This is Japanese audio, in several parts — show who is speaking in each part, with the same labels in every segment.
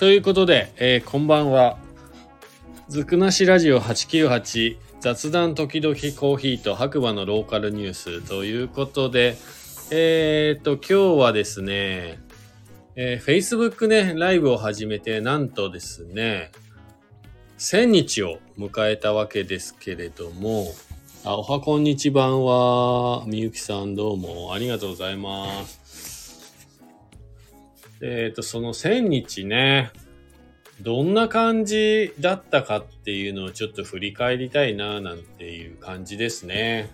Speaker 1: ということで、えーこんばんは。ずくなしラジオ898雑談時々コーヒーと白馬のローカルニュースということで、えっ、と、今日はですね、えー Facebook ね、ライブを始めて、なんとですね、1000日を迎えたわけですけれども、あ、おはこんにちばんは、みゆきさんどうもありがとうございます。えっ、と、その1000日ね、どんな感じだったかっていうのをちょっと振り返りたいな、なんていう感じですね。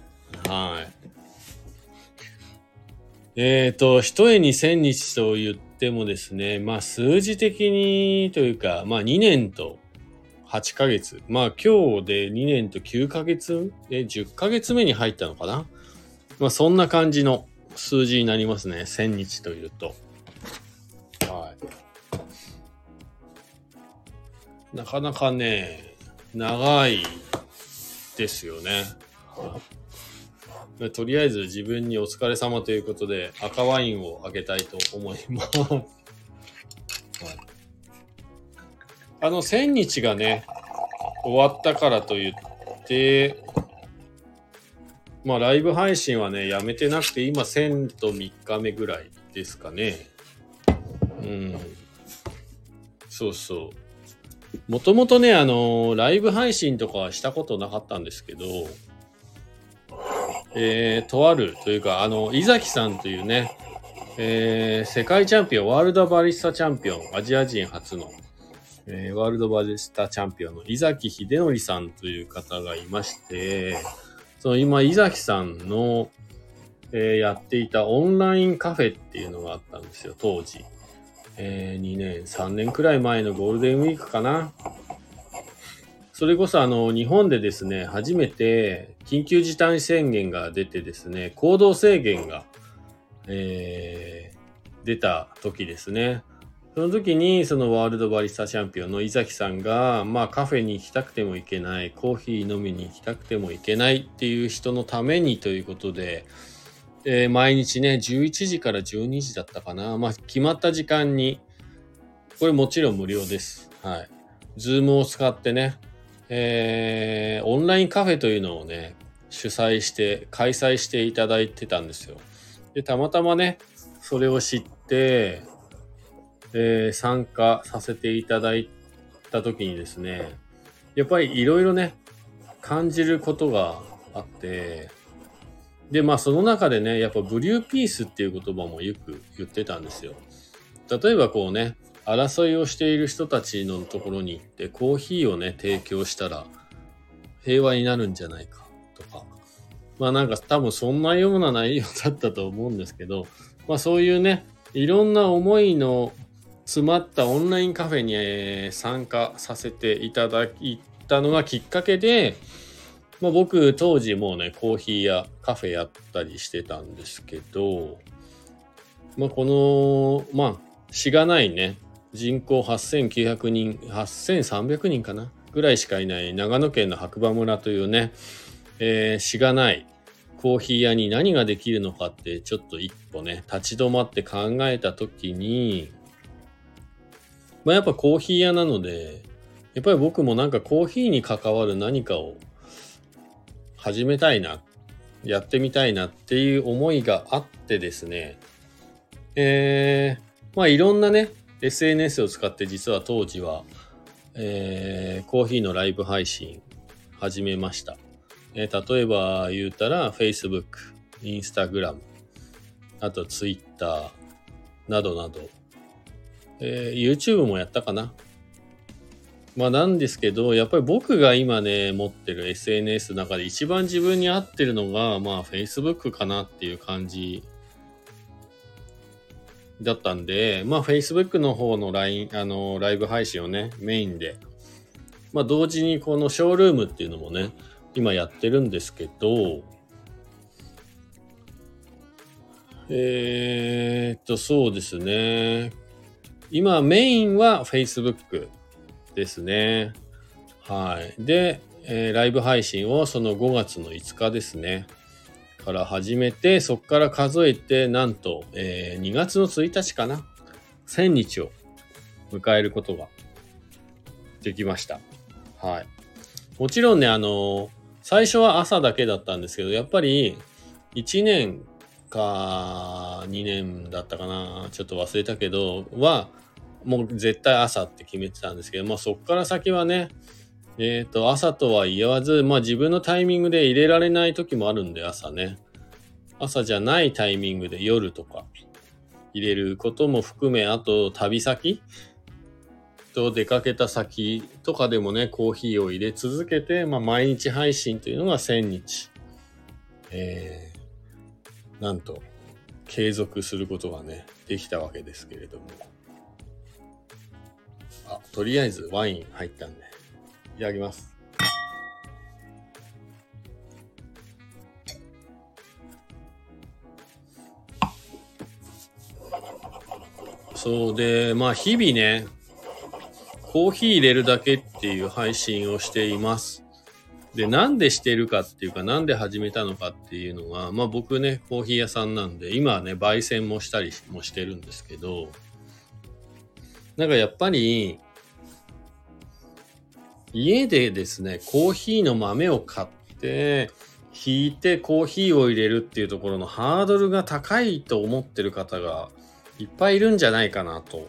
Speaker 1: はい。えっ、と、一重に1000日と言ってもですね、まあ数字的にというか、まあ2年と8ヶ月。まあ今日で2年と9ヶ月？え、10ヶ月目に入ったのかな？まあそんな感じの数字になりますね。1000日というと。なかなかね、長いですよね。とりあえず自分にお疲れ様ということで赤ワインをあげたいと思います。はいあの、1000日がね、終わったからといって、まあ、ライブ配信はね、やめてなくて、今、1000と3日目ぐらいですかね。うん。そうそう。もともとね、あのライブ配信とかはしたことなかったんですけど、えー、とあるというか、あの、伊崎さんというね、えー世界チャンピオン、ワールドバリスタチャンピオン、アジア人初の、えーワールドバリスタチャンピオンの伊崎秀則さんという方がいまして、その今、伊崎さんの、えーやっていたオンラインカフェっていうのがあったんですよ、当時。えー2年、3年くらい前のゴールデンウィークかな。それこそあの、日本でですね、初めて緊急事態宣言が出てですね、行動制限が、えー出た時ですね。その時に、そのワールドバリスタチャンピオンの伊崎さんが、まあカフェに行きたくても行けない、コーヒー飲みに行きたくても行けないっていう人のためにということで、えー毎日ね、11時から12時だったかな。まあ決まった時間に、これもちろん無料です。はい。ズームを使ってね、えーオンラインカフェというのをね、主催して、開催していただいてたんですよ。で、たまたまね、それを知って、えー参加させていただいた時にですね、やっぱりいろいろね、感じることがあって、で、まあその中でね、やっぱブリューピースっていう言葉もよく言ってたんですよ。例えばこうね、争いをしている人たちのところに行ってコーヒーをね、提供したら平和になるんじゃないかとか。まあなんか多分そんなような内容だったと思うんですけど、まあそういうね、いろんな思いの詰まったオンラインカフェに参加させていただいたのがきっかけで、まあ、僕当時もうね、コーヒーやカフェやったりしてたんですけど、まあこの、まあ、しがないね、人口8900人、8300人かなぐらいしかいない長野県の白馬村というね、えーしがないコーヒー屋に何ができるのかってちょっと一歩ね、立ち止まって考えたときに、まあやっぱコーヒー屋なので、やっぱり僕もなんかコーヒーに関わる何かを始めたいな、やってみたいなっていう思いがあってですね、えー、まあいろんなね、SNS を使って実は当時は、えーコーヒーのライブ配信始めました。えー例えば言うたら Facebook、Instagram、あと Twitter などなど、えー YouTube もやったかな。まあなんですけど、やっぱり僕が今ね、持ってる SNS の中で一番自分に合ってるのが、まあ Facebook かなっていう感じだったんで、まあ Facebook の方の LINE、あの、ライブ配信をね、メインで、まあ同時にこのショールームっていうのもね、今やってるんですけど、えー、っと、そうですね。今メインは Facebook ですね。はい。で、えーライブ配信をその5月の5日ですね。から始めて、そこから数えて、なんと、えー2月の1日かな。1000日を迎えることができました。はい。もちろんね、あの、最初は朝だけだったんですけど、やっぱり1年か2年だったかな、ちょっと忘れたけど、は、もう絶対朝って決めてたんですけど、まあそっから先はね、えっ、ー、と、朝とは言わず、まあ自分のタイミングで入れられない時もあるんで、朝ね。朝じゃないタイミングで夜とか入れることも含め、あと旅先と出かけた先とかでもね、コーヒーを入れ続けて、まあ毎日配信というのが1000日。えー、なんと、継続することがね、できたわけですけれども。あ、とりあえずワイン入ったんで、いただきます。そうで、まあ日々ね、コーヒー入れるだけっていう配信をしています。で、なんでしてるかっていうか、なんで始めたのかっていうのが、まあ僕ね、コーヒー屋さんなんで、今はね、焙煎もしたりもしてるんですけど、なんかやっぱり、家でですね、コーヒーの豆を買って、引いてコーヒーを入れるっていうところのハードルが高いと思ってる方がいっぱいいるんじゃないかなと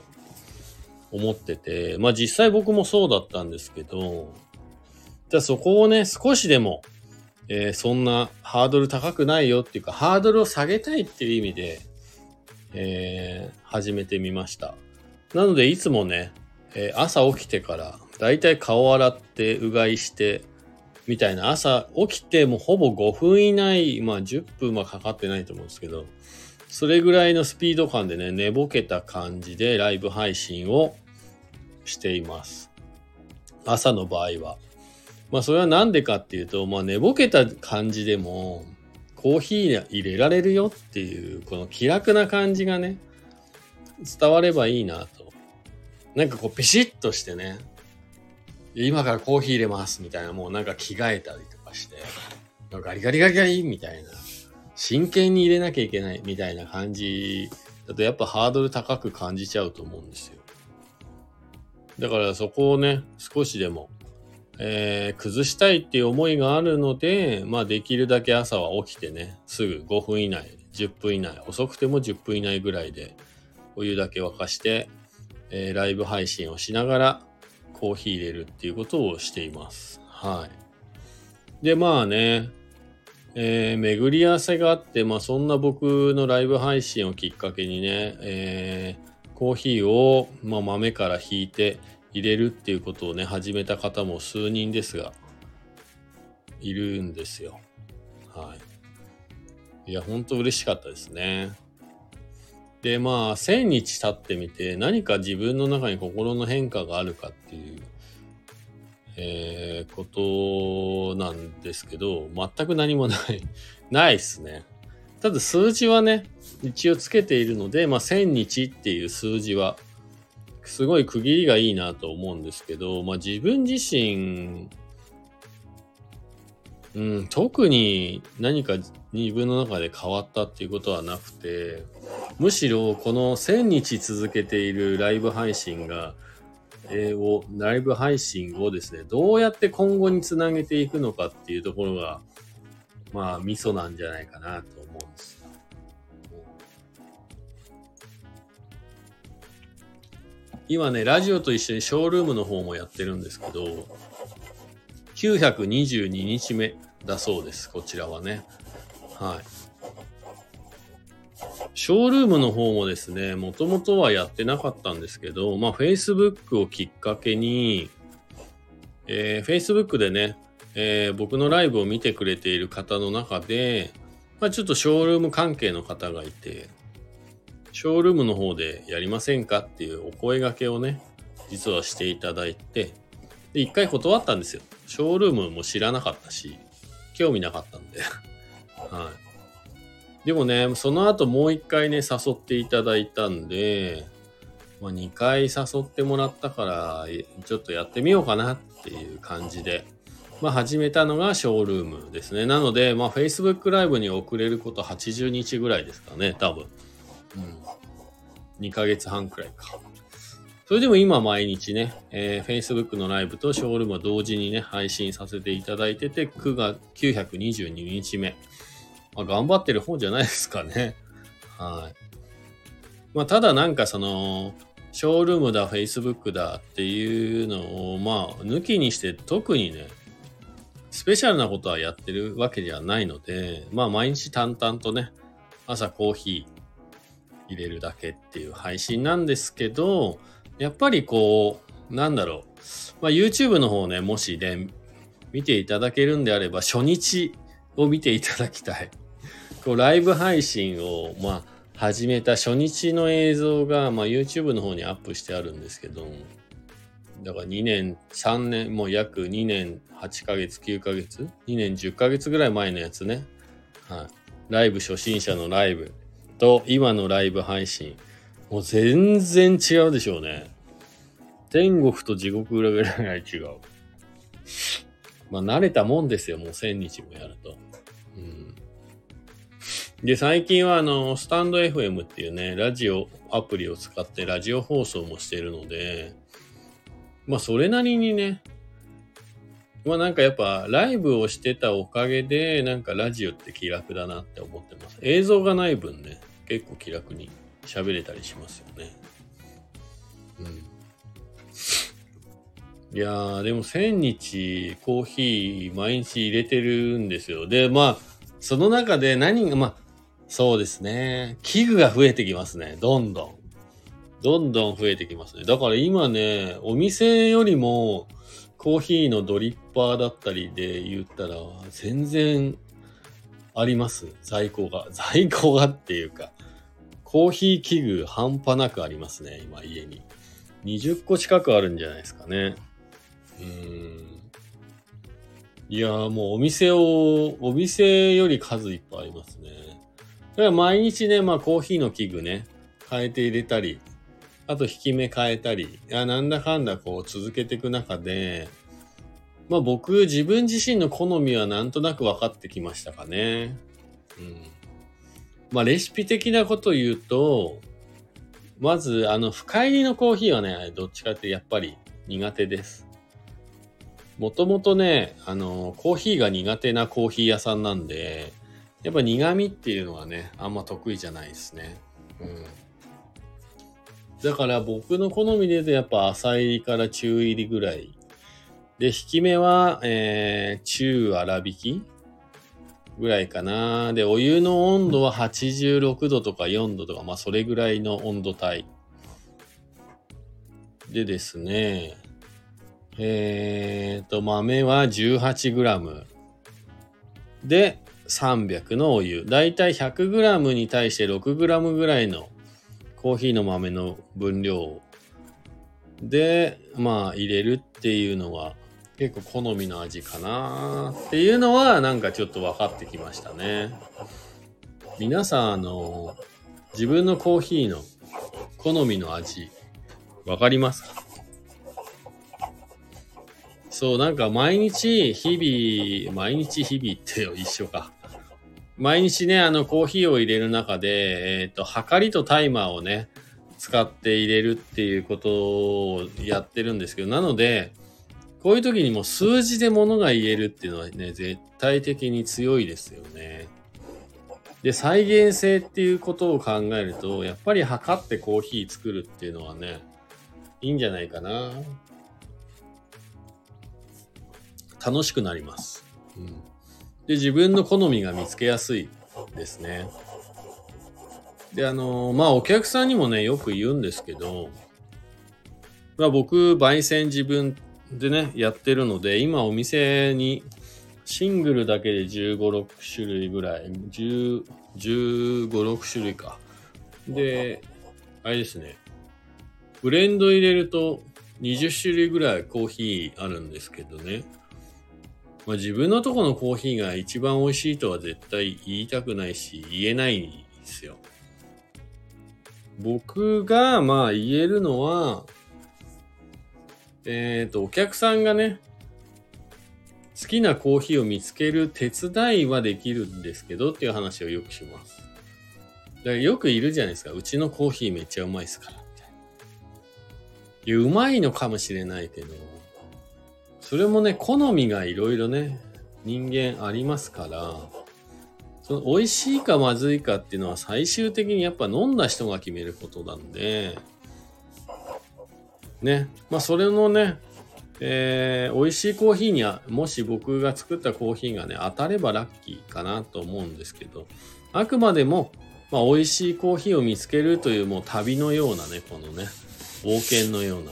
Speaker 1: 思ってて、まあ実際僕もそうだったんですけど、じゃあそこをね、少しでも、えー、そんなハードル高くないよっていうか、ハードルを下げたいっていう意味で、えー、始めてみました。なので、いつもね、えー、朝起きてから、だいたい顔洗って、うがいして、みたいな、朝起きてもほぼ5分以内、まあ10分はかかってないと思うんですけど、それぐらいのスピード感でね、寝ぼけた感じでライブ配信をしています。朝の場合は。まあそれはなんでかっていうと、まあ寝ぼけた感じでも、コーヒー入れられるよっていう、この気楽な感じがね、伝わればいいなと。なんかこうピシッとしてね、今からコーヒー入れますみたいな、もうなんか着替えたりとかして、ガリガリガリガリみたいな、真剣に入れなきゃいけないみたいな感じだとやっぱハードル高く感じちゃうと思うんですよ。だからそこをね、少しでもえー、崩したいっていう思いがあるので、まあできるだけ朝は起きてね、すぐ5分以内、10分以内、遅くても10分以内ぐらいでお湯だけ沸かして、えー、ライブ配信をしながらコーヒー入れるっていうことをしています。はい。で、まあね、えー、巡り合わせがあって、まあそんな僕のライブ配信をきっかけにね、えー、コーヒーを、まあ、豆から引いて、入れるっていうことをね、始めた方も数人ですが、いるんですよ。はい。いや、ほんと嬉しかったですね。で、まあ、1000日経ってみて、何か自分の中に心の変化があるかっていう、えー、ことなんですけど、全く何もない。ないっすね。ただ数字はね、一応つけているので、まあ、1000日っていう数字はすごい区切りがいいなと思うんですけど、まあ自分自身、うん、特に何か自分の中で変わったっていうことはなくて、むしろこの1000日続けているライブ配信が、えー、を、ライブ配信をですね、どうやって今後につなげていくのかっていうところが、まあ、ミソなんじゃないかなと思うんです今ね、ラジオと一緒にショールームの方もやってるんですけど、922日目。だそうです。こちらはね。はい。ショールームの方もですね、もともとはやってなかったんですけど、まあ、Facebook をきっかけに、えー、Facebook でね、えー、僕のライブを見てくれている方の中で、まあ、ちょっとショールーム関係の方がいて、ショールームの方でやりませんかっていうお声掛けをね、実はしていただいて、で、一回断ったんですよ。ショールームも知らなかったし、興味なかったんで。はい。でもね、その後もう一回ね、誘っていただいたんで、まあ、2回誘ってもらったから、ちょっとやってみようかなっていう感じで、まあ、始めたのがショールームですね。なので、まあ、Facebook ライブに送れること80日ぐらいですかね、多分。うん。2ヶ月半くらいか。それでも今毎日ね、えー、Facebook のライブとショールームは同時にね、配信させていただいてて、9月922日目。まあ、頑張ってる方じゃないですかね。はい。まあ、ただなんかその、ショールームだ、Facebook だっていうのを、まあ、抜きにして特にね、スペシャルなことはやってるわけではないので、まあ、毎日淡々とね、朝コーヒー入れるだけっていう配信なんですけど、やっぱりこう、なんだろう。まあ、YouTube の方ね、もしね、見ていただけるんであれば、初日を見ていただきたい。こう、ライブ配信を、まあ、始めた初日の映像が、まあ、YouTube の方にアップしてあるんですけど、だから2年、3年、もう約2年8ヶ月、9ヶ月 ?2 年10ヶ月ぐらい前のやつね。はい。ライブ初心者のライブと今のライブ配信。もう全然違うでしょうね。天国と地獄裏ぐらい違う。まあ慣れたもんですよ、もう1000日もやると。うんで、最近はあの、スタンド FM っていうね、ラジオアプリを使ってラジオ放送もしてるので、まあそれなりにね、まあなんかやっぱライブをしてたおかげで、なんかラジオって気楽だなって思ってます。映像がない分ね、結構気楽に喋れたりしますよね。うん。いやー、でも1000日コーヒー毎日入れてるんですよ。で、まあ、その中で何が、まあ、そうですね。器具が増えてきますね。どんどん。どんどん増えてきますね。だから今ね、お店よりもコーヒーのドリッパーだったりで言ったら全然あります。在庫が。在庫がっていうか、コーヒー器具半端なくありますね。今家に。20個近くあるんじゃないですかね。うん。いやーもうお店を、お店より数いっぱいありますね。だから毎日ね、まあコーヒーの器具ね、変えて入れたり、あと引き目変えたり、いや、なんだかんだこう続けていく中で、まあ僕自分自身の好みはなんとなく分かってきましたかね。うん。まあレシピ的なこと言うと、まずあの深入りのコーヒーはね、どっちかってやっぱり苦手です。もともとね、あの、コーヒーが苦手なコーヒー屋さんなんで、やっぱ苦味っていうのはね、あんま得意じゃないですね。うん。だから僕の好みで言うとやっぱ浅入りから中入りぐらい。で、引き目は、えー、中粗挽きぐらいかな。で、お湯の温度は86度とか4度とか、まあそれぐらいの温度帯。でですね、えーと、豆は 18g。で、300のお湯。だいたい 100g に対して 6g ぐらいのコーヒーの豆の分量で、まあ入れるっていうのは結構好みの味かなっていうのはなんかちょっと分かってきましたね。皆さん、あの、自分のコーヒーの好みの味、わかりますか？そう、なんか毎日、日々、毎日日々ってよ一緒か。毎日ね、あの、コーヒーを入れる中で、えっ、ー、と、はかりとタイマーをね、使って入れるっていうことをやってるんですけど、なので、こういう時にも数字で物が言えるっていうのはね、絶対的に強いですよね。で、再現性っていうことを考えると、やっぱり測ってコーヒー作るっていうのはね、いいんじゃないかな。楽しくなります。うんで、自分の好みが見つけやすいですね。で、あのー、まあ、お客さんにもね、よく言うんですけど、まあ、僕、焙煎自分でね、やってるので、今お店にシングルだけで15、6種類ぐらい、10、15、6種類か。で、あれですね、ブレンド入れると20種類ぐらいコーヒーあるんですけどね。まあ、自分のとこのコーヒーが一番美味しいとは絶対言いたくないし、言えないんですよ。僕がまあ言えるのは、えっ、ー、と、お客さんがね、好きなコーヒーを見つける手伝いはできるんですけどっていう話をよくします。だからよくいるじゃないですか。うちのコーヒーめっちゃうまいっすから。いや、うまいのかもしれないけど、それもね、好みがいろいろね、人間ありますから、その美味しいかまずいかっていうのは最終的にやっぱ飲んだ人が決めることなんで、ね。まあそれのね、えー、美味しいコーヒーには、もし僕が作ったコーヒーがね、当たればラッキーかなと思うんですけど、あくまでも、まあ、美味しいコーヒーを見つけるというもう旅のようなね、このね、冒険のような、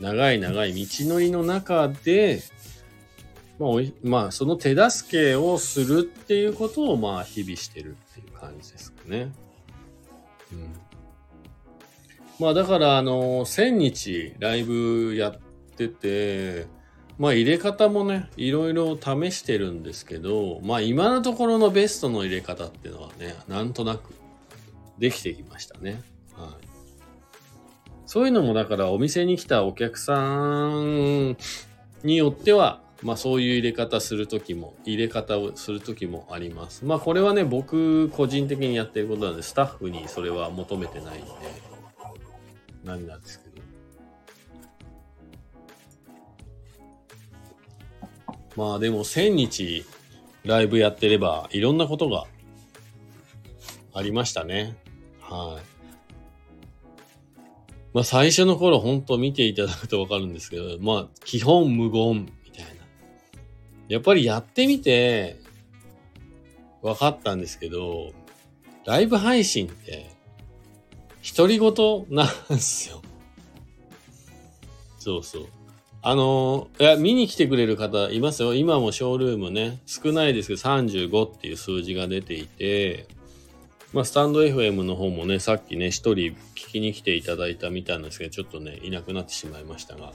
Speaker 1: 長い長い道のりの中で、まあ、まあ、その手助けをするっていうことを、まあ、日々してるっていう感じですかね。うん。まあ、だから、あの、1000日ライブやってて、まあ入れ方もね、いろいろ試してるんですけど、まあ今のところのベストの入れ方っていうのはね、なんとなくできてきましたね。はい。そういうのもだからお店に来たお客さんによっては、まあそういう入れ方するときも、入れ方をするときもあります。まあこれはね、僕個人的にやってることなんで、スタッフにそれは求めてないんで、何なんですけど。まあでも1000日ライブやってればいろんなことがありましたね。はい。まあ最初の頃本当見ていただくとわかるんですけど、まあ基本無言みたいな。やっぱりやってみて分かったんですけど、ライブ配信って独り言なんですよ。そうそう。あのいや、見に来てくれる方いますよ。今もショールームね、少ないですけど35っていう数字が出ていて、まあ、スタンド FM の方もね、さっきね、一人聞きに来ていただいたみたいなんですけど、ちょっとね、いなくなってしまいましたが、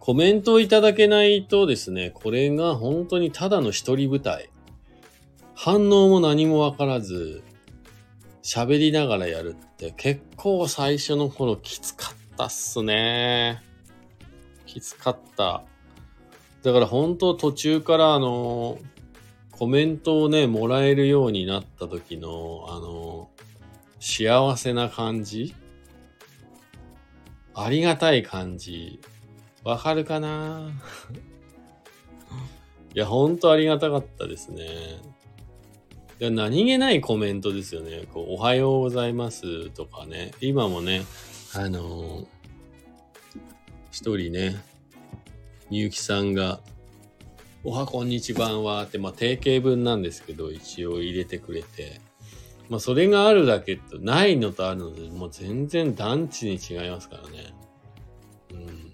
Speaker 1: コメントをいただけないとですね、これが本当にただの一人舞台。反応も何もわからず、喋りながらやるって結構最初の頃きつかったっすね。きつかった。だから本当途中からあの、コメントをね、もらえるようになった時の、あの、幸せな感じありがたい感じ。わかるかな？いや、ほんとありがたかったですね。何気ないコメントですよね。こう、おはようございますとかね。今もね、あのー、一人ね、みゆきさんが、おはこんにちはんはって、まあ定型文なんですけど、一応入れてくれて、まあそれがあるだけと、ないのとあるので、もう全然団地に違いますからね。うん。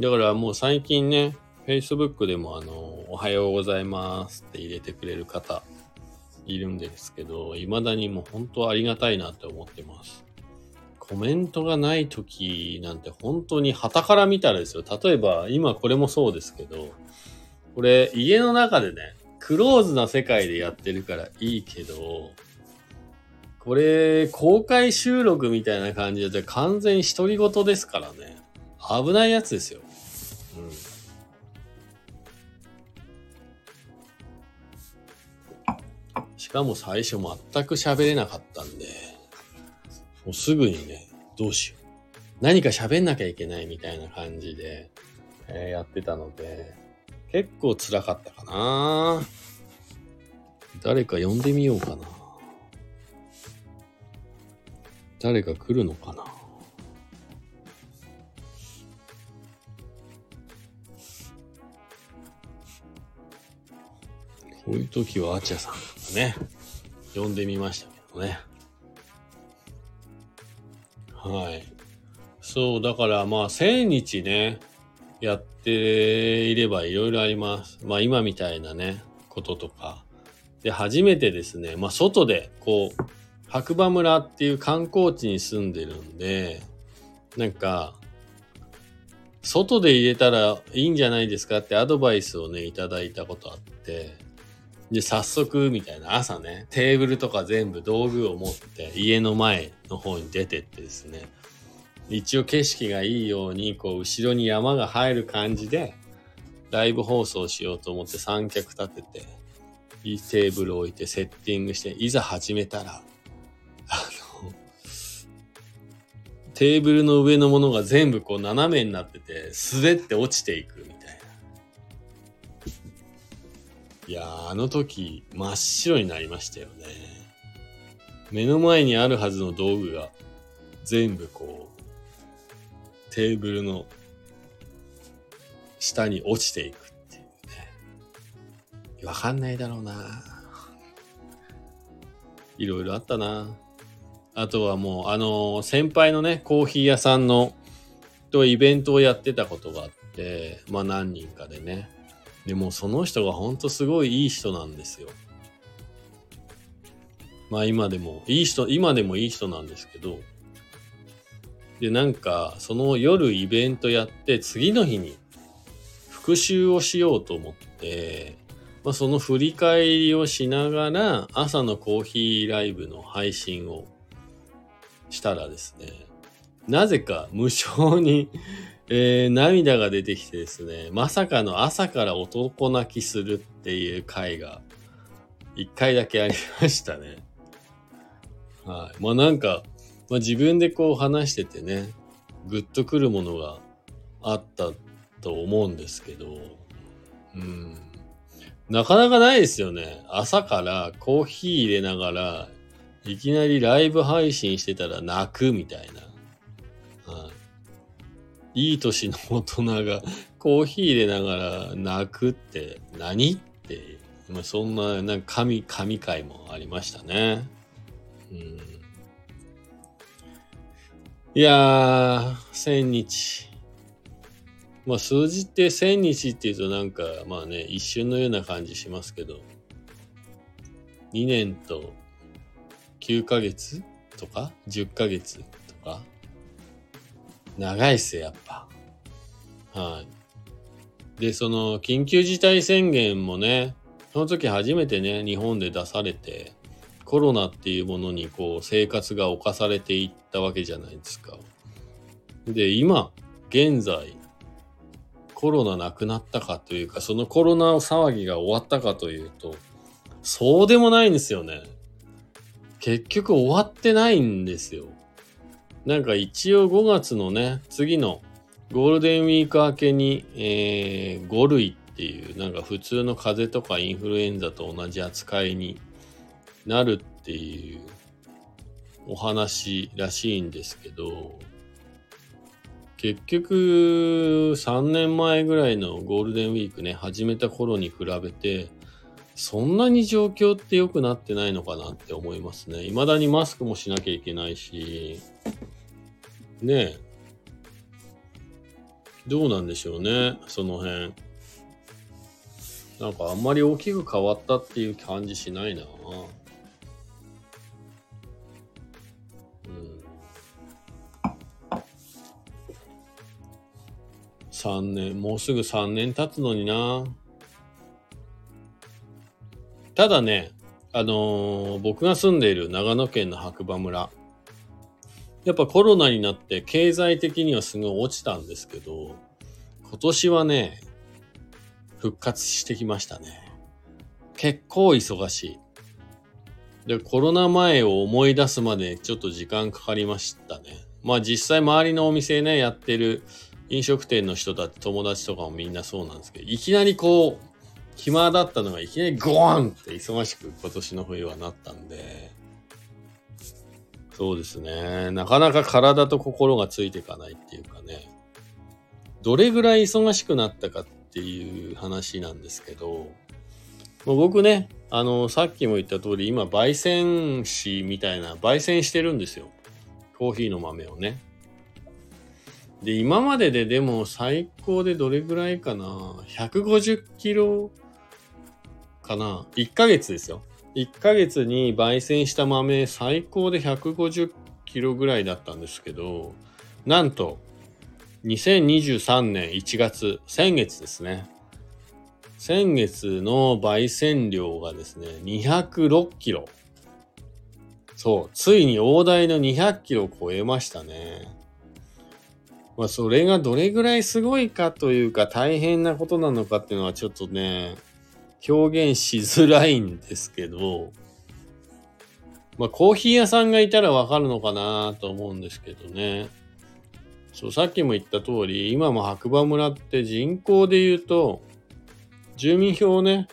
Speaker 1: だからもう最近ね、Facebook でもあの、おはようございますって入れてくれる方いるんですけど、未だにもう本当ありがたいなって思ってます。コメントがない時なんて本当に旗から見たらですよ。例えば、今これもそうですけど、これ家の中でね、クローズな世界でやってるからいいけど、これ、公開収録みたいな感じで完全独り言ですからね。危ないやつですよ。しかも最初全く喋れなかったんで。もうすぐにね、どうしよう。何か喋んなきゃいけないみたいな感じで、えー、やってたので、結構辛かったかな誰か呼んでみようかな。誰か来るのかなこういう時はあちゃさんがね、呼んでみましたけどね。はい。そう、だからまあ、1000日ね、やっていればいろいろあります。まあ、今みたいなね、こととか。で、初めてですね、まあ、外で、こう、白馬村っていう観光地に住んでるんで、なんか、外で入れたらいいんじゃないですかってアドバイスをね、いただいたことあって、で、早速、みたいな、朝ね、テーブルとか全部道具を持って、家の前の方に出てってですね、一応景色がいいように、こう、後ろに山が入る感じで、ライブ放送しようと思って三脚立てて、いいテーブル置いてセッティングして、いざ始めたら、あの、テーブルの上のものが全部こう斜めになってて、滑って落ちていくみい。や、あの時、真っ白になりましたよね。目の前にあるはずの道具が、全部こう、テーブルの下に落ちていくっていうね。わかんないだろうな。いろいろあったな。あとはもう、あの、先輩のね、コーヒー屋さんの、とイベントをやってたことがあって、まあ何人かでね。でもその人がほんとすごいいい人なんですよ。まあ今でも、いい人、今でもいい人なんですけど、で、なんか、その夜イベントやって、次の日に復習をしようと思って、まあ、その振り返りをしながら、朝のコーヒーライブの配信をしたらですね、なぜか無償にえー、涙が出てきてですね、まさかの朝から男泣きするっていう回が、一回だけありましたね。はい。まあなんか、まあ自分でこう話しててね、ぐっとくるものがあったと思うんですけど、うん。なかなかないですよね。朝からコーヒー入れながら、いきなりライブ配信してたら泣くみたいな。いい年の大人がコーヒー入れながら泣くって何って、まあ、そんな、なんか神、神回もありましたね。うん、いやー、千日。まあ数字って千日って言うとなんか、まあね、一瞬のような感じしますけど、2年と9ヶ月とか10ヶ月とか長いっすよ、やっぱ。はい。で、その、緊急事態宣言もね、その時初めてね、日本で出されて、コロナっていうものにこう、生活が侵されていったわけじゃないですか。で、今、現在、コロナなくなったかというか、そのコロナ騒ぎが終わったかというと、そうでもないんですよね。結局終わってないんですよ。なんか一応5月のね、次のゴールデンウィーク明けに、えー、5類っていう、なんか普通の風邪とかインフルエンザと同じ扱いになるっていうお話らしいんですけど、結局3年前ぐらいのゴールデンウィークね、始めた頃に比べて、そんなに状況って良くなってないのかなって思いますね。未だにマスクもしなきゃいけないし、ねえ。どうなんでしょうね、その辺。なんかあんまり大きく変わったっていう感じしないな。うん。3年、もうすぐ3年経つのにな。ただね、あのー、僕が住んでいる長野県の白馬村。やっぱコロナになって経済的にはすごい落ちたんですけど、今年はね、復活してきましたね。結構忙しい。で、コロナ前を思い出すまでちょっと時間かかりましたね。まあ実際周りのお店ね、やってる飲食店の人たち、友達とかもみんなそうなんですけど、いきなりこう、暇だったのがいきなりゴーンって忙しく今年の冬はなったんで、そうですね。なかなか体と心がついていかないっていうかね。どれぐらい忙しくなったかっていう話なんですけど、もう僕ね、あの、さっきも言った通り、今、焙煎紙みたいな、焙煎してるんですよ。コーヒーの豆をね。で、今までででも最高でどれぐらいかな ?150 キロかな ?1 ヶ月ですよ。1ヶ月に焙煎した豆最高で150キロぐらいだったんですけど、なんと、2023年1月、先月ですね。先月の焙煎量がですね、206キロ。そう、ついに大台の200キロを超えましたね。まあ、それがどれぐらいすごいかというか大変なことなのかっていうのはちょっとね、表現しづらいんですけど、まあコーヒー屋さんがいたらわかるのかなと思うんですけどね。そう、さっきも言った通り、今も白馬村って人口で言うと、住民票をね、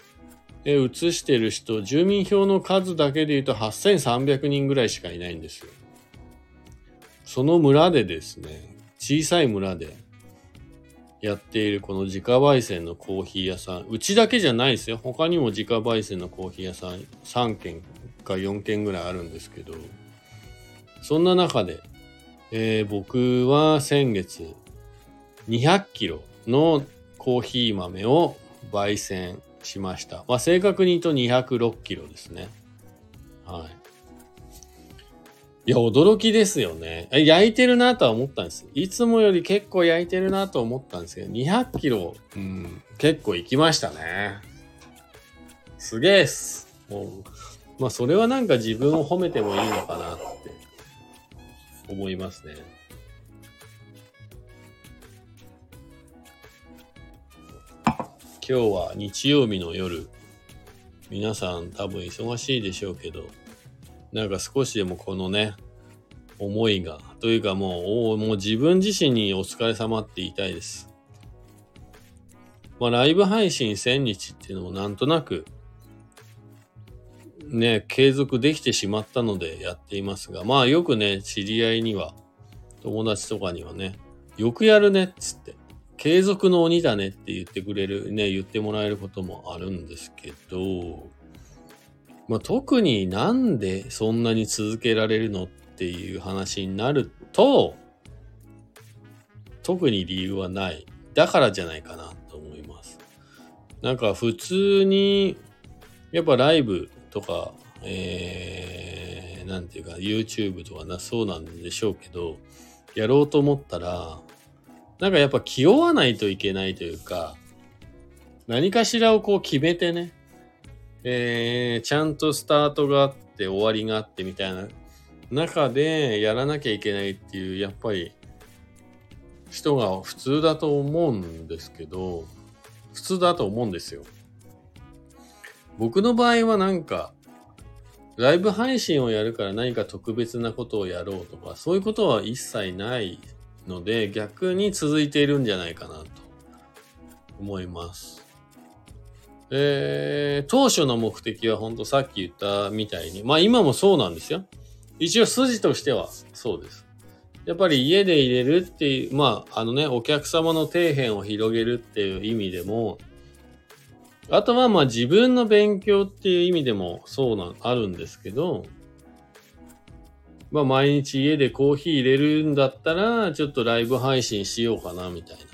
Speaker 1: え移してる人、住民票の数だけで言うと8300人ぐらいしかいないんですよ。その村でですね、小さい村でやっているこの自家焙煎のコーヒー屋さん、うちだけじゃないですよ。他にも自家焙煎のコーヒー屋さん3軒か4軒ぐらいあるんですけど、そんな中で、えー、僕は先月200キロのコーヒー豆を焙煎しました。まあ、正確に言うと206キロですね。はい。いや、驚きですよね。焼いてるなとは思ったんです。いつもより結構焼いてるなと思ったんですけど、200キロ、うん、結構行きましたね。すげえっす。もう、まあ、それはなんか自分を褒めてもいいのかなって思いますね。今日は日曜日の夜、皆さん多分忙しいでしょうけど、なんか少しでもこのね、思いが、というかもう、もう自分自身にお疲れ様って言いたいです。まあライブ配信1000日っていうのもなんとなく、ね、継続できてしまったのでやっていますが、まあよくね、知り合いには、友達とかにはね、よくやるねっつって、継続の鬼だねって言ってくれる、ね、言ってもらえることもあるんですけど、まあ、特になんでそんなに続けられるのっていう話になると、特に理由はない。だからじゃないかなと思います。なんか普通に、やっぱライブとか、えー、なんていうか YouTube とかな、そうなんでしょうけど、やろうと思ったら、なんかやっぱ気負わないといけないというか、何かしらをこう決めてね、えー、ちゃんとスタートがあって終わりがあってみたいな中でやらなきゃいけないっていう、やっぱり人が普通だと思うんですけど、普通だと思うんですよ。僕の場合はなんか、ライブ配信をやるから何か特別なことをやろうとか、そういうことは一切ないので逆に続いているんじゃないかなと思います。えー、当初の目的は本当さっき言ったみたいに、まあ今もそうなんですよ。一応筋としてはそうです。やっぱり家で入れるっていう、まああのね、お客様の底辺を広げるっていう意味でも、あとはまあ自分の勉強っていう意味でもそうなん、あるんですけど、まあ毎日家でコーヒー入れるんだったら、ちょっとライブ配信しようかな、みたいな。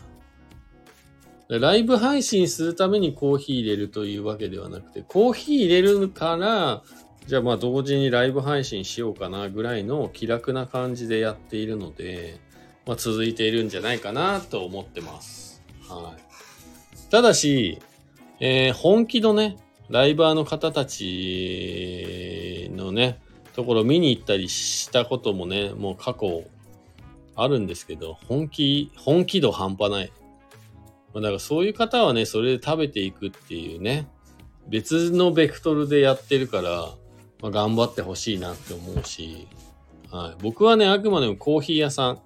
Speaker 1: ライブ配信するためにコーヒー入れるというわけではなくて、コーヒー入れるから、じゃあまあ同時にライブ配信しようかなぐらいの気楽な感じでやっているので、まあ続いているんじゃないかなと思ってます。はい。ただし、えー、本気のね、ライバーの方たちのね、ところ見に行ったりしたこともね、もう過去あるんですけど、本気、本気度半端ない。まあだからそういう方はね、それで食べていくっていうね、別のベクトルでやってるから、まあ、頑張ってほしいなって思うし、はい、僕はね、あくまでもコーヒー屋さんっ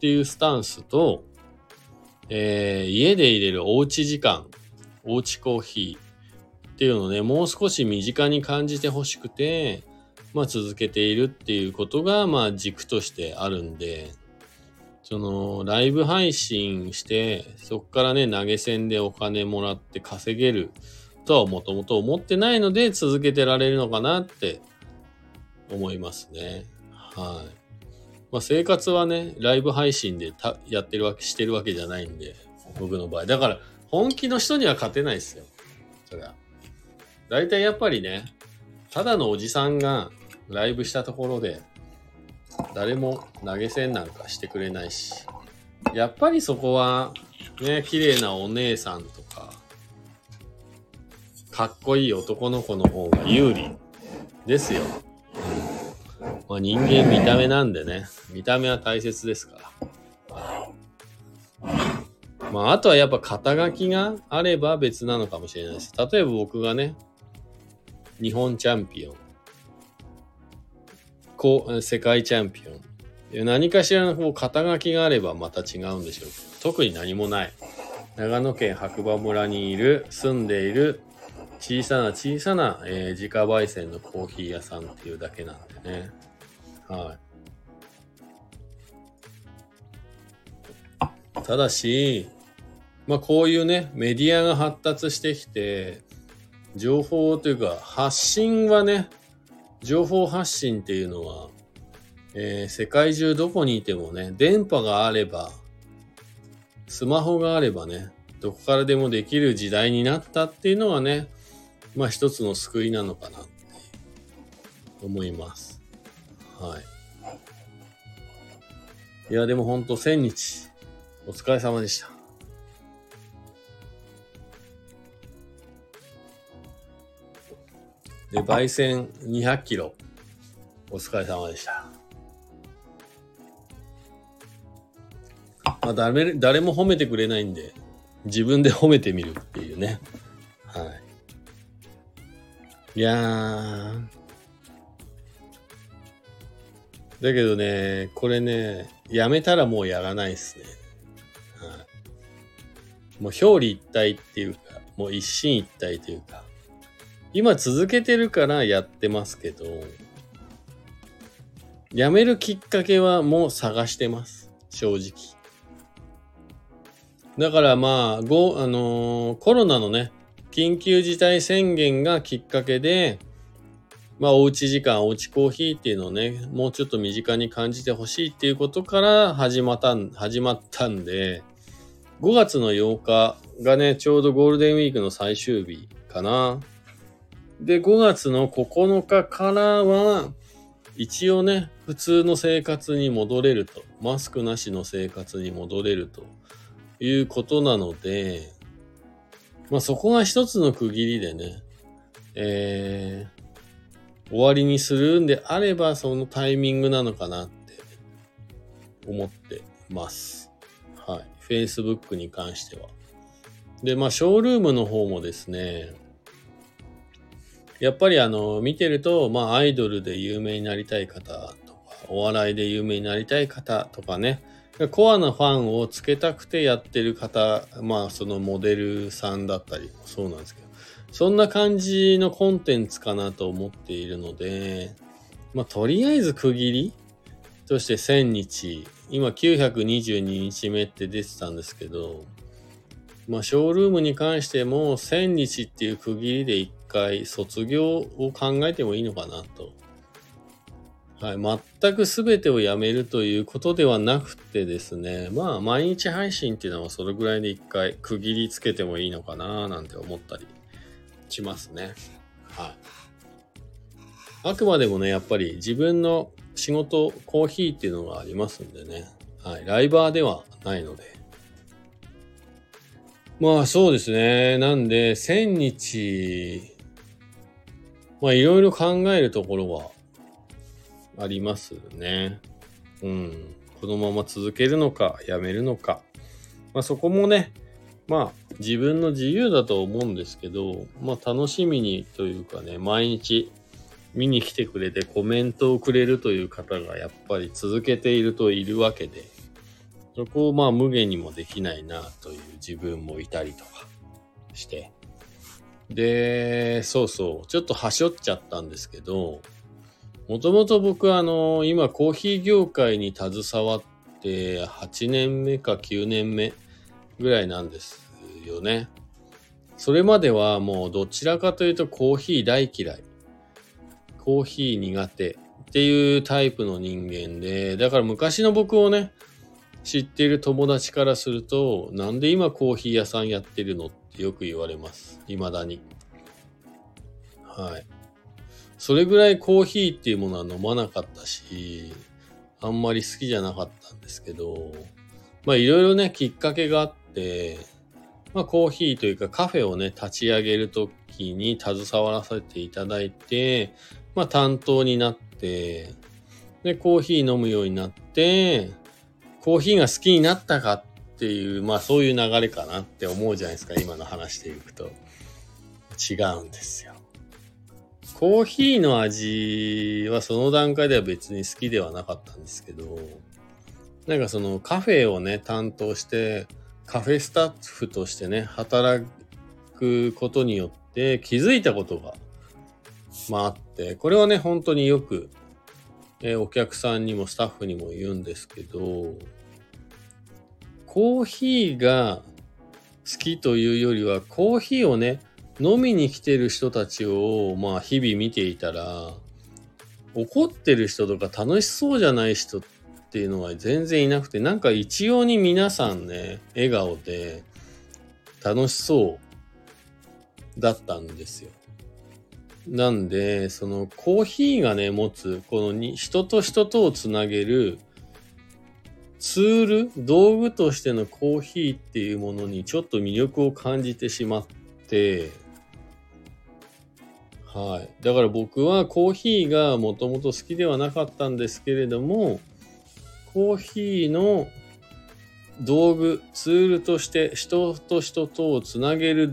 Speaker 1: ていうスタンスと、えー、家で入れるおうち時間、おうちコーヒーっていうのをね、もう少し身近に感じてほしくて、まあ、続けているっていうことが、まあ、軸としてあるんで、その、ライブ配信して、そこからね、投げ銭でお金もらって稼げるとはもともと思ってないので、続けてられるのかなって思いますね。はい。まあ、生活はね、ライブ配信でやってるわけ、してるわけじゃないんで、僕の場合。だから、本気の人には勝てないですよ。そりゃ。大体やっぱりね、ただのおじさんがライブしたところで、誰も投げ銭なんかしてくれないし、やっぱりそこは、ね、綺麗なお姉さんとか、かっこいい男の子の方が有利ですよ。まあ、人間見た目なんでね、見た目は大切ですから。まあ、あとはやっぱ肩書きがあれば別なのかもしれないです。例えば僕がね、日本チャンピオン、世界チャンピオン、何かしらの肩書きがあればまた違うんでしょう特に何もない。長野県白馬村にいる、住んでいる小さな小さな、えー、自家焙煎のコーヒー屋さんっていうだけなんでね。はい。ただし、まあこういうね、メディアが発達してきて、情報というか発信はね、情報発信っていうのは、えー、世界中どこにいてもね、電波があれば、スマホがあればね、どこからでもできる時代になったっていうのはね、まあ一つの救いなのかなって思います。はい。いや、でもほんと1000日、お疲れ様でした。で、焙煎200キロ、お疲れ様でした。まあ、誰誰も褒めてくれないんで、自分で褒めてみるっていうね。はい。いやー。だけどね、これね、やめたらもうやらないっすね。はい。もう表裏一体っていうか、もう一進一退というか、今続けてるからやってますけど、やめるきっかけはもう探してます。正直。だからまあ、ご、あのー、コロナのね、緊急事態宣言がきっかけで、まあ、おうち時間、おうちコーヒーっていうのをね、もうちょっと身近に感じてほしいっていうことから始まったん、始まったんで、5月の8日がね、ちょうどゴールデンウィークの最終日かな。で、5月の9日からは、一応ね、普通の生活に戻れると。マスクなしの生活に戻れると。いうことなので、まあそこが一つの区切りでね、えー、終わりにするんであればそのタイミングなのかなって思ってます。はい。Facebook に関しては。で、まあショールームの方もですね、やっぱりあの、見てると、まあアイドルで有名になりたい方とか、お笑いで有名になりたい方とかね、コアなファンをつけたくてやってる方、まあそのモデルさんだったりもそうなんですけど、そんな感じのコンテンツかなと思っているので、まあとりあえず区切りとして1000日、今922日目って出てたんですけど、まあショールームに関しても1000日っていう区切りで一回卒業を考えてもいいのかなとはい、全く全てをやめるということではなくてですね、まあ毎日配信っていうのはそれぐらいで一回区切りつけてもいいのかななんて思ったりしますね。はい。あくまでもね、やっぱり自分の仕事、コーヒーっていうのがありますんでね。はい。ライバーではないので。まあそうですね。なんで、1000日、まあいろいろ考えるところはありますね。うん。このまま続けるのか、やめるのか。まあそこもね、まあ自分の自由だと思うんですけど、まあ楽しみにというかね、毎日見に来てくれてコメントをくれるという方がやっぱり続けているといるわけで、そこをまあ無限にもできないなという自分もいたりとかして。で、そうそう、ちょっとはしょっちゃったんですけど、もともと僕あの、今コーヒー業界に携わって8年目か9年目ぐらいなんですよね。それまではもうどちらかというとコーヒー大嫌い。コーヒー苦手っていうタイプの人間で、だから昔の僕をね、知っている友達からすると、なんで今コーヒー屋さんやってるのってよく言われます。未だに。はい。それぐらいコーヒーっていうものは飲まなかったし、あんまり好きじゃなかったんですけど、まあいろいろね、きっかけがあって、まあコーヒーというかカフェをね、立ち上げるときに携わらせていただいて、まあ担当になって、で、コーヒー飲むようになって、コーヒーが好きになったかっっていう、まあそういう流れかなって思うじゃないですか、今の話でいくと。違うんですよ。コーヒーの味はその段階では別に好きではなかったんですけど、なんかそのカフェをね、担当して、カフェスタッフとしてね、働くことによって気づいたことが、まああって、これはね、本当によく、え、お客さんにもスタッフにも言うんですけど、コーヒーが好きというよりは、コーヒーをね、飲みに来てる人たちを、まあ日々見ていたら、怒ってる人とか楽しそうじゃない人っていうのが全然いなくて、なんか一様に皆さんね、笑顔で楽しそうだったんですよ。なんで、そのコーヒーがね、持つ、このに人と人とをつなげるツール、道具としてのコーヒーっていうものにちょっと魅力を感じてしまって、はい。だから僕はコーヒーがもともと好きではなかったんですけれども、コーヒーの道具、ツールとして人と人とをつなげる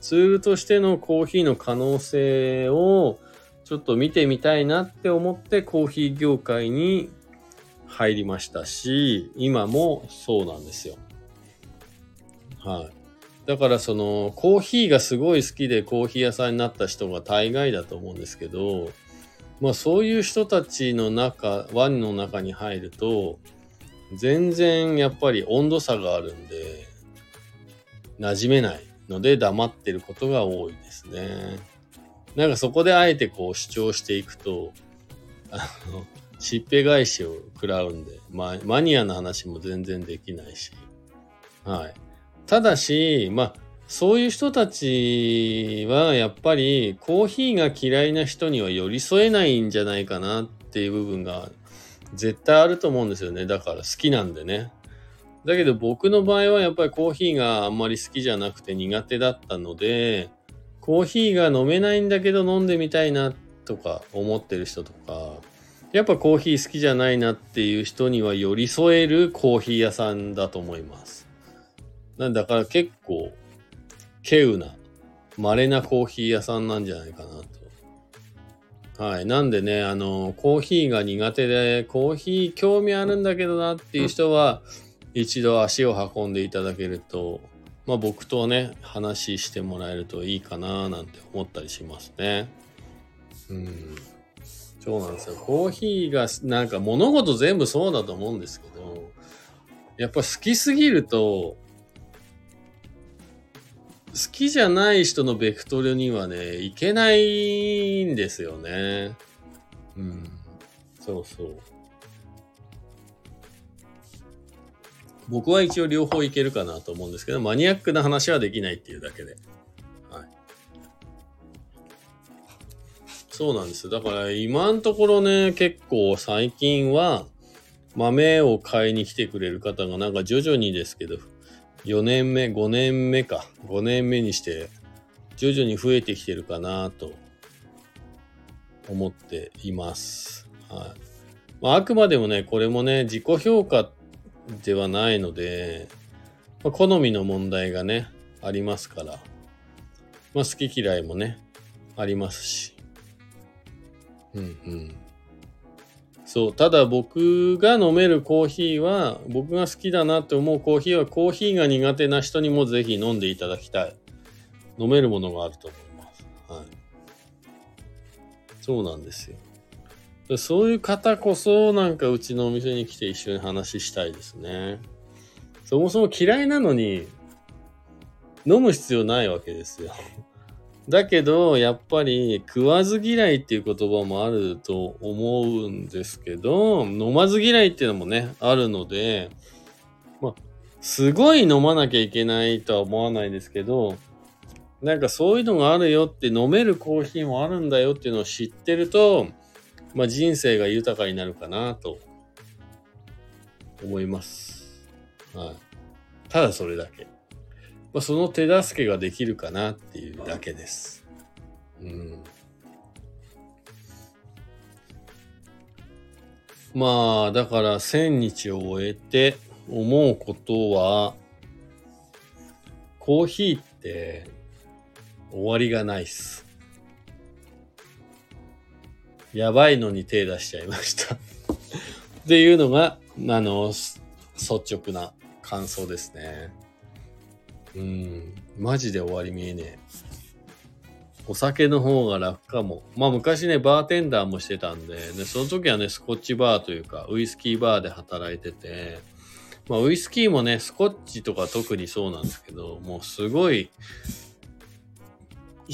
Speaker 1: ツールとしてのコーヒーの可能性をちょっと見てみたいなって思ってコーヒー業界に入りましたし、今もそうなんですよ。はい。だからそのコーヒーがすごい好きでコーヒー屋さんになった人が大概だと思うんですけど、まあそういう人たちの中、ワニの中に入ると、全然やっぱり温度差があるんで、馴染めないので黙ってることが多いですね。なんかそこであえてこう主張していくと、あの、しっぺ返しを食らうんで、まあ、マニアな話も全然できないし。はい。ただし、まあ、そういう人たちはやっぱりコーヒーが嫌いな人には寄り添えないんじゃないかなっていう部分が絶対あると思うんですよね。だから好きなんでね。だけど僕の場合はやっぱりコーヒーがあんまり好きじゃなくて苦手だったので、コーヒーが飲めないんだけど飲んでみたいなとか思ってる人とか、やっぱコーヒー好きじゃないなっていう人には寄り添えるコーヒー屋さんだと思います。なんだから結構、稀有な、稀なコーヒー屋さんなんじゃないかなと。はい。なんでね、あの、コーヒーが苦手で、コーヒー興味あるんだけどなっていう人は、一度足を運んでいただけると、まあ僕とね、話してもらえるといいかななんて思ったりしますね。うん。そうなんですよ。コーヒーが、なんか物事全部そうだと思うんですけど、やっぱ好きすぎると、好きじゃない人のベクトルにはね、いけないんですよね。うん。そうそう。僕は一応両方いけるかなと思うんですけど、マニアックな話はできないっていうだけで。そうなんです。だから今のところね、結構最近は豆を買いに来てくれる方がなんか徐々にですけど4年目、5年目か。5年目にして、徐々に増えてきてるかなと思っています。はい。まあ、あくまでもね、これもね、自己評価ではないので、まあ、好みの問題がね、ありますから、まあ、好き嫌いもね、ありますし。うんうん。そう、ただ僕が飲めるコーヒーは、僕が好きだなって思うコーヒーは、コーヒーが苦手な人にもぜひ飲んでいただきたい。飲めるものがあると思います。はい。そうなんですよ。そういう方こそ、なんかうちのお店に来て一緒に話したいですね。そもそも嫌いなのに、飲む必要ないわけですよ。だけど、やっぱり食わず嫌いっていう言葉もあると思うんですけど、飲まず嫌いっていうのもね、あるので、まあ、すごい飲まなきゃいけないとは思わないですけど、なんかそういうのがあるよって飲めるコーヒーもあるんだよっていうのを知ってると、まあ人生が豊かになるかなと思います。はい。ただそれだけ。まあ、その手助けができるかなっていうだけです。うん。まあ、だから1000日を終えて思うことは、コーヒーって終わりがないっす。やばいのに手出しちゃいましたっていうのが、あの、率直な感想ですね。うん、マジで終わり見えねえ。お酒の方が楽かも。まあ昔ね、バーテンダーもしてたんで、で、その時はね、スコッチバーというか、ウイスキーバーで働いてて、まあウイスキーもね、スコッチとか特にそうなんですけど、もうすごい、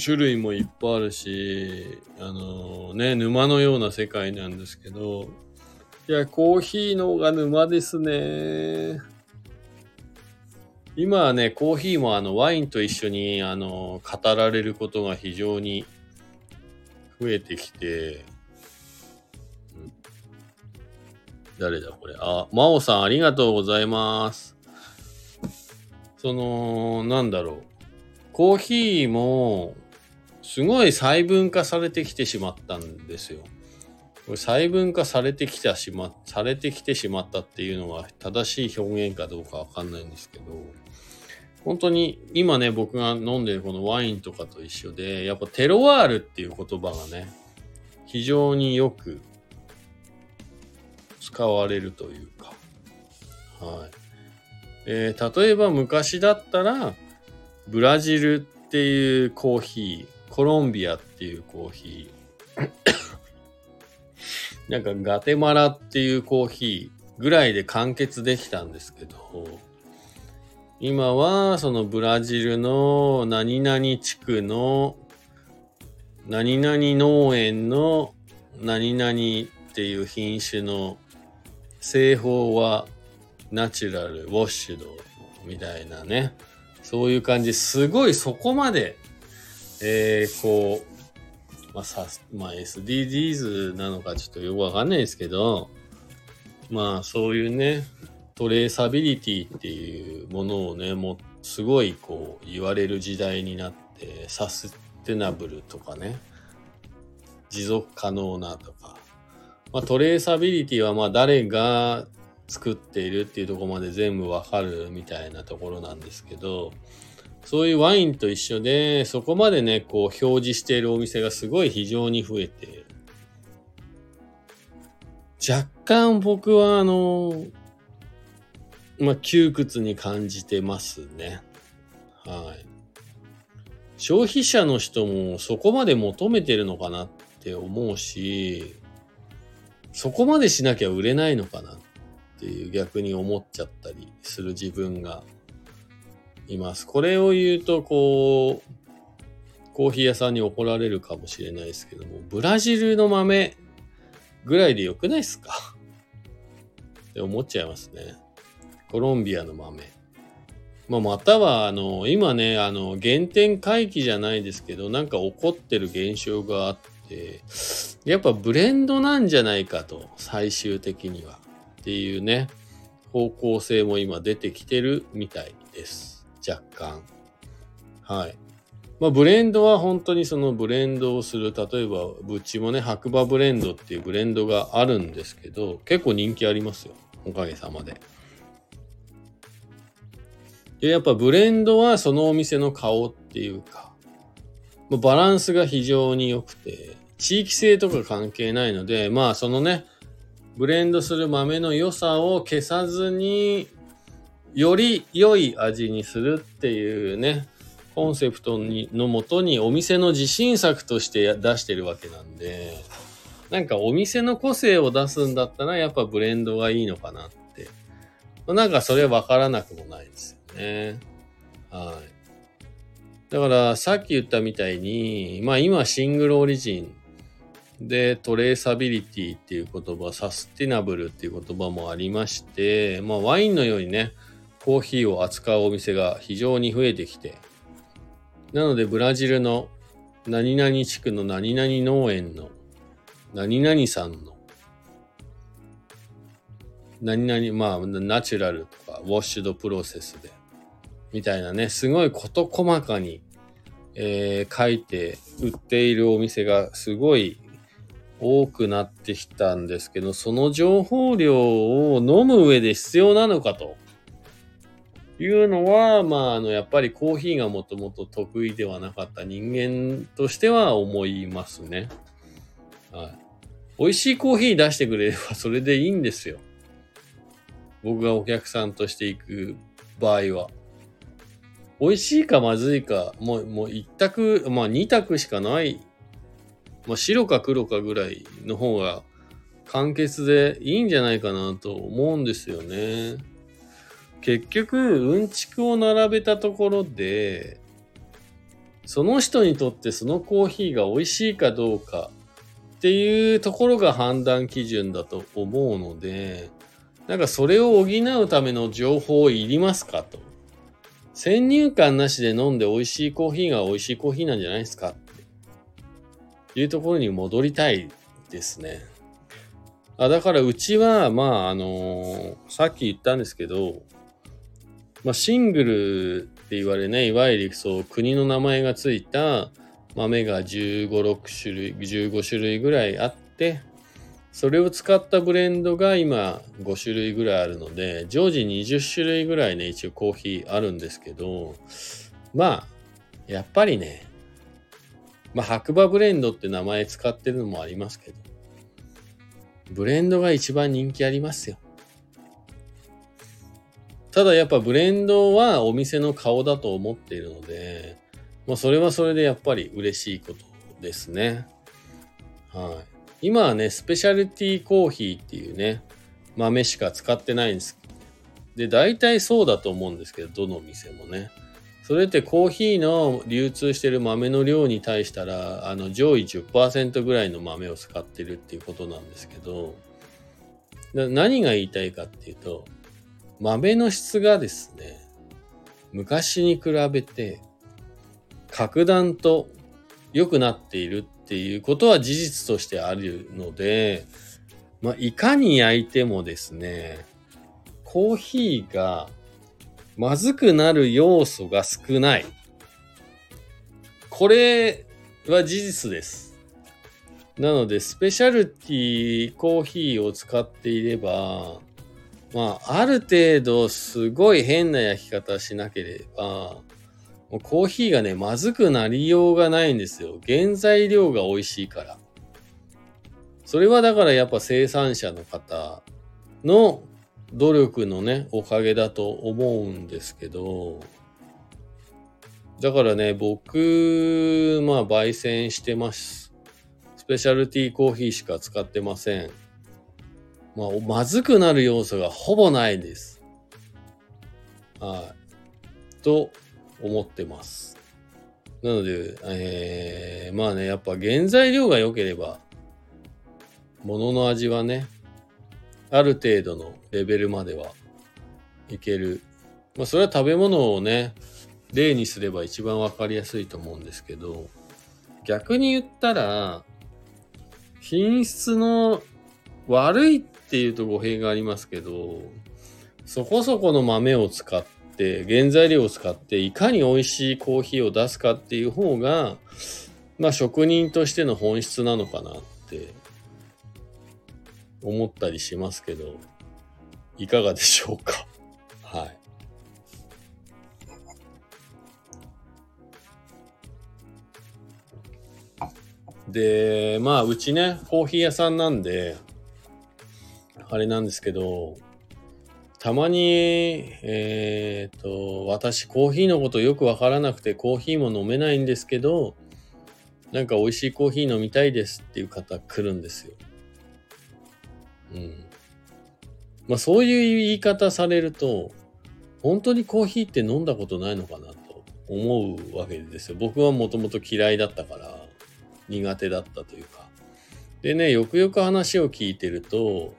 Speaker 1: 種類もいっぱいあるし、あのー、ね、沼のような世界なんですけど、いや、コーヒーの方が沼ですね。今はね、コーヒーもあの、ワインと一緒に、あの、語られることが非常に増えてきて、誰だこれ？あ、真央さんありがとうございます。その、なんだろう。コーヒーも、すごい細分化されてきてしまったんですよ。これ細分化されてきたしま、されてきてしまったっていうのが正しい表現かどうかわかんないんですけど、本当に今ね、僕が飲んでるこのワインとかと一緒で、やっぱテロワールっていう言葉がね、非常によく使われるというか、はい。えー、例えば昔だったら、ブラジルっていうコーヒー、コロンビアっていうコーヒー、なんかガテマラっていうコーヒーぐらいで完結できたんですけど、今はそのブラジルの何々地区の何々農園の何々っていう品種の製法はナチュラル、ウォッシュドみたいなね。そういう感じ。すごいそこまで、えー、こう、まあ、さ、まあ、SDGs なのかちょっとよくわかんないですけど、まあ、そういうね、トレーサビリティっていうものをね、もうすごいこう言われる時代になって、サステナブルとかね、持続可能なとか、まあ、トレーサビリティはまあ誰が作っているっていうとこまで全部わかるみたいなところなんですけど、そういうワインと一緒で、そこまでね、こう表示しているお店がすごい非常に増えて、若干僕はあの、まあ、窮屈に感じてますね。はい。消費者の人もそこまで求めてるのかなって思うし、そこまでしなきゃ売れないのかなっていう逆に思っちゃったりする自分がいます。これを言うと、こう、コーヒー屋さんに怒られるかもしれないですけども、ブラジルの豆ぐらいでよくないですか？って思っちゃいますね。コロンビアの豆。まあ、または、あの、今ね、あの、原点回帰じゃないですけど、なんか起こってる現象があって、やっぱブレンドなんじゃないかと、最終的には。っていうね、方向性も今出てきてるみたいです。若干。はい。まあ、ブレンドは本当にそのブレンドをする、例えば、うちもね、白馬ブレンドっていうブレンドがあるんですけど、結構人気ありますよ。おかげさまで。で、やっぱブレンドはそのお店の顔っていうか、バランスが非常に良くて、地域性とか関係ないので、まあそのね、ブレンドする豆の良さを消さずに、より良い味にするっていうね、コンセプトにのもとにお店の自信作として出してるわけなんで、なんかお店の個性を出すんだったらやっぱブレンドがいいのかなって。なんかそれわからなくもないですね。はい。だからさっき言ったみたいに、まあ今シングルオリジンでトレーサビリティっていう言葉、サスティナブルっていう言葉もありまして、まあワインのようにね、コーヒーを扱うお店が非常に増えてきて、なのでブラジルの何々地区の何々農園の何々さんの何々、まあ、ナチュラルとか、ウォッシュドプロセスで、みたいなね、すごい事細かに、えー、書いて売っているお店がすごい多くなってきたんですけど、その情報量を飲む上で必要なのかというのは、まあ、あの、やっぱりコーヒーがもともと得意ではなかった人間としては思いますね。はい。美味しいコーヒー出してくれればそれでいいんですよ。僕がお客さんとして行く場合は。美味しいかまずいか、もう、もう一択、まあ二択しかない。まあ白か黒かぐらいの方が簡潔でいいんじゃないかなと思うんですよね。結局、うんちくを並べたところで、その人にとってそのコーヒーが美味しいかどうかっていうところが判断基準だと思うので、なんかそれを補うための情報をいりますかと。先入観なしで飲んで美味しいコーヒーが美味しいコーヒーなんじゃないですか？っていうところに戻りたいですね。あだからうちは、まあ、あのー、さっき言ったんですけど、まあ、シングルって言われね、いわゆるそう国の名前がついた豆が15、6種類、15種類ぐらいあって、それを使ったブレンドが今5種類ぐらいあるので、常時20種類ぐらいね、一応コーヒーあるんですけど、まあ、やっぱりね、まあ白馬ブレンドって名前使ってるのもありますけど、ブレンドが一番人気ありますよ。ただやっぱブレンドはお店の顔だと思っているので、まあそれはそれでやっぱり嬉しいことですね。はい。今はね、スペシャルティーコーヒーっていうね、豆しか使ってないんです。で、大体そうだと思うんですけど、どの店もね。それってコーヒーの流通してる豆の量に対したら、あの、上位10%ぐらいの豆を使ってるっていうことなんですけど、何が言いたいかっていうと、豆の質がですね、昔に比べて、格段と良くなっているっていうことは事実としてあるので、まあ、いかに焼いてもですね、コーヒーがまずくなる要素が少ない。これは事実です。なので、スペシャルティーコーヒーを使っていれば、まあ、ある程度すごい変な焼き方しなければ、コーヒーがね、まずくなりようがないんですよ。原材料が美味しいから。それはだからやっぱ生産者の方の努力のね、おかげだと思うんですけど、だからね、僕、まあ、焙煎してます。スペシャルティーコーヒーしか使ってません。まあ、まずくなる要素がほぼないです。はい。と思ってます。なので、えー、まあね、やっぱ原材料が良ければ、物の味はね、ある程度のレベルまではいける。まあそれは食べ物をね、例にすれば一番わかりやすいと思うんですけど、逆に言ったら、品質の悪いっていうと語弊がありますけど、そこそこの豆を使って、原材料を使っていかに美味しいコーヒーを出すかっていう方が、まあ職人としての本質なのかなって思ったりしますけど、いかがでしょうか？はい。で、まあ、うちね、コーヒー屋さんなんで、あれなんですけど、たまに、えっ、と、私コーヒーのことよくわからなくてコーヒーも飲めないんですけど、なんか美味しいコーヒー飲みたいですっていう方来るんですよ。うん。まあそういう言い方されると、本当にコーヒーって飲んだことないのかなと思うわけですよ。僕はもともと嫌いだったから苦手だったというか。でね、よくよく話を聞いてると、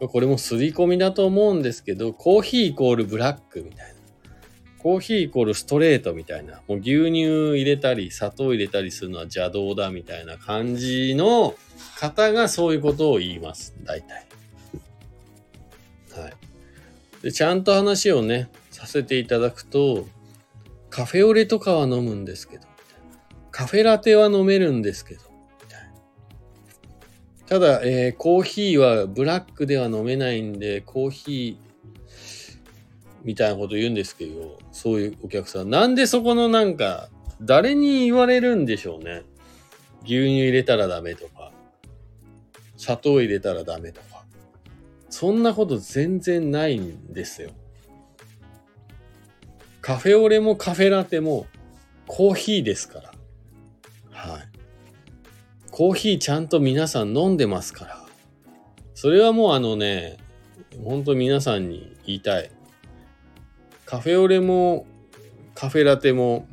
Speaker 1: これも刷り込みだと思うんですけど、コーヒーイコールブラックみたいな。コーヒーイコールストレートみたいな。もう牛乳入れたり、砂糖入れたりするのは邪道だみたいな感じの方がそういうことを言います。大体。はい。で、ちゃんと話をね、させていただくと、カフェオレとかは飲むんですけど、カフェラテは飲めるんですけど、ただ、えー、コーヒーはブラックでは飲めないんで、コーヒーみたいなこと言うんですけど、そういうお客さん。なんでそこのなんか、誰に言われるんでしょうね。牛乳入れたらダメとか。砂糖入れたらダメとか。そんなこと全然ないんですよ。カフェオレもカフェラテもコーヒーですから。はい。コーヒーちゃんと皆さん飲んでますから。それはもうあのね、本当皆さんに言いたい。カフェオレもカフェラテも、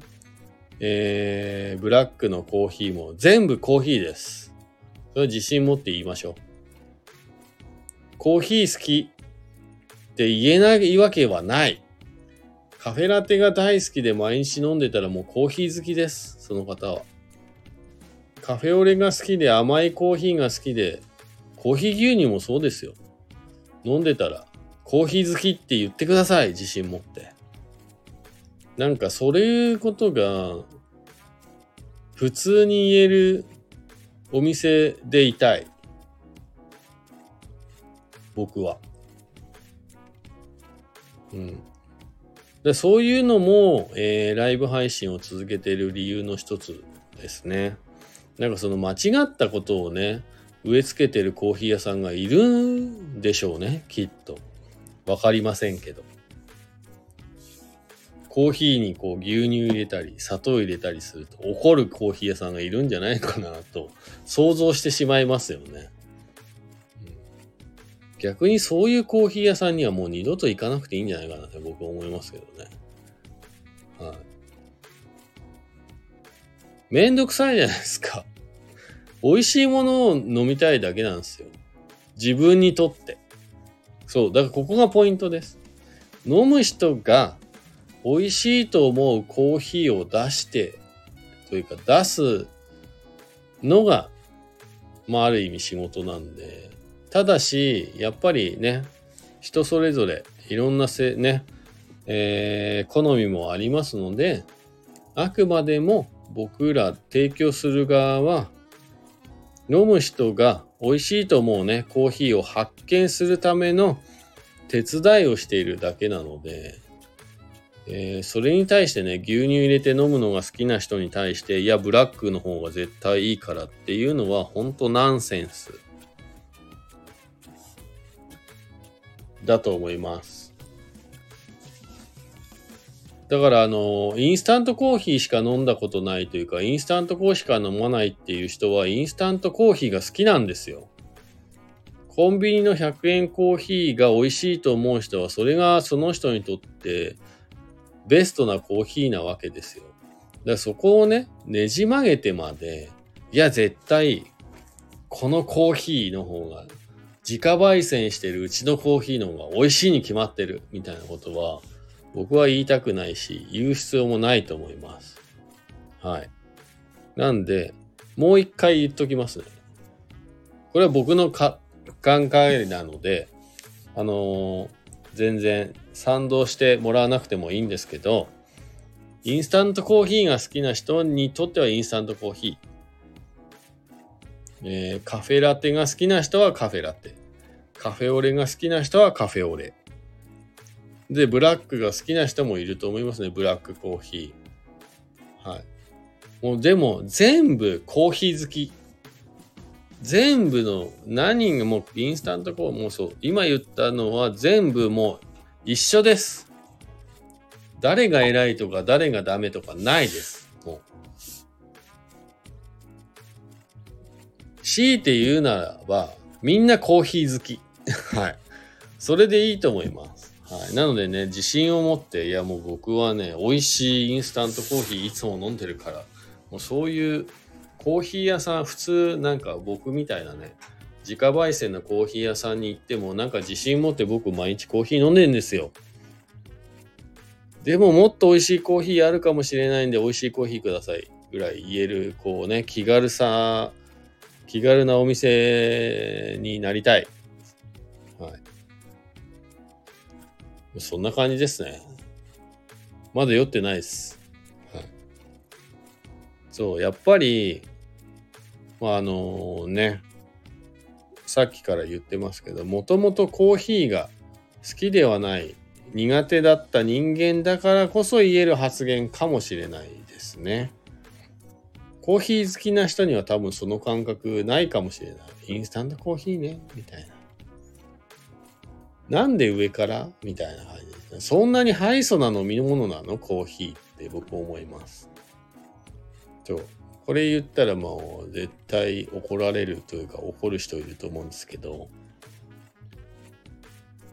Speaker 1: えー、ブラックのコーヒーも全部コーヒーです。それは自信持って言いましょう。コーヒー好きって言えないわけはない。カフェラテが大好きで毎日飲んでたらもうコーヒー好きです。その方は。カフェオレが好きで甘いコーヒーが好きで、コーヒー牛乳もそうですよ。飲んでたらコーヒー好きって言ってください。自信持って。なんかそういうことが普通に言えるお店でいたい。僕は。うん。でそういうのも、えー、ライブ配信を続けている理由の一つですね。なんかその間違ったことをね、植え付けてるコーヒー屋さんがいるんでしょうね、きっと。わかりませんけど。コーヒーにこう牛乳入れたり、砂糖入れたりすると怒るコーヒー屋さんがいるんじゃないかなと想像してしまいますよね。逆にそういうコーヒー屋さんにはもう二度と行かなくていいんじゃないかなって僕は思いますけどね。はい。めんどくさいじゃないですか。美味しいものを飲みたいだけなんですよ。自分にとって。そう。だからここがポイントです。飲む人が美味しいと思うコーヒーを出して、というか出すのが、まあある意味仕事なんで、ただし、やっぱりね、人それぞれいろんなせ、ね、えー、好みもありますので、あくまでも僕ら提供する側は、飲む人が美味しいと思うね、コーヒーを発見するための手伝いをしているだけなので、えー、それに対してね、牛乳入れて飲むのが好きな人に対して、いや、ブラックの方が絶対いいからっていうのは、本当ナンセンス。だと思います。だからあの、インスタントコーヒーしか飲んだことないというか、インスタントコーヒーしか飲まないっていう人は、インスタントコーヒーが好きなんですよ。コンビニの100円コーヒーが美味しいと思う人は、それがその人にとってベストなコーヒーなわけですよ。だからそこをね、ねじ曲げてまで、いや、絶対、このコーヒーの方が、自家焙煎してるうちのコーヒーの方が美味しいに決まってる、みたいなことは、僕は言いたくないし、言う必要もないと思います。はい。なんで、もう一回言っときますね。これは僕の考えなので、あのー、全然賛同してもらわなくてもいいんですけど、インスタントコーヒーが好きな人にとってはインスタントコーヒー。えー、カフェラテが好きな人はカフェラテ。カフェオレが好きな人はカフェオレ。で、ブラックが好きな人もいると思いますね。ブラックコーヒー。はい。もうでも、全部コーヒー好き。全部の何がもうインスタントコーヒーもそう。今言ったのは全部もう一緒です。誰が偉いとか誰がダメとかないです。もう。強いて言うならば、みんなコーヒー好き。はい。それでいいと思います。はい。なのでね、自信を持って、いやもう僕はね、美味しいインスタントコーヒーいつも飲んでるから、もうそういうコーヒー屋さん、普通なんか僕みたいなね、自家焙煎のコーヒー屋さんに行ってもなんか自信持って僕毎日コーヒー飲んでんですよ。でももっと美味しいコーヒーあるかもしれないんで美味しいコーヒーくださいぐらい言えるこうね気軽さ気軽なお店になりたい。はい。そんな感じですね。まだ酔ってないです。はい。そう、やっぱり、まあ、あのね、さっきから言ってますけど、もともとコーヒーが好きではない、苦手だった人間だからこそ言える発言かもしれないですね。コーヒー好きな人には多分その感覚ないかもしれない。インスタントコーヒーね、みたいな。なんで上からみたいな感じですね。そんなにハイソな飲み物なの？コーヒーって僕思います。そう。これ言ったらもう絶対怒られるというか怒る人いると思うんですけど、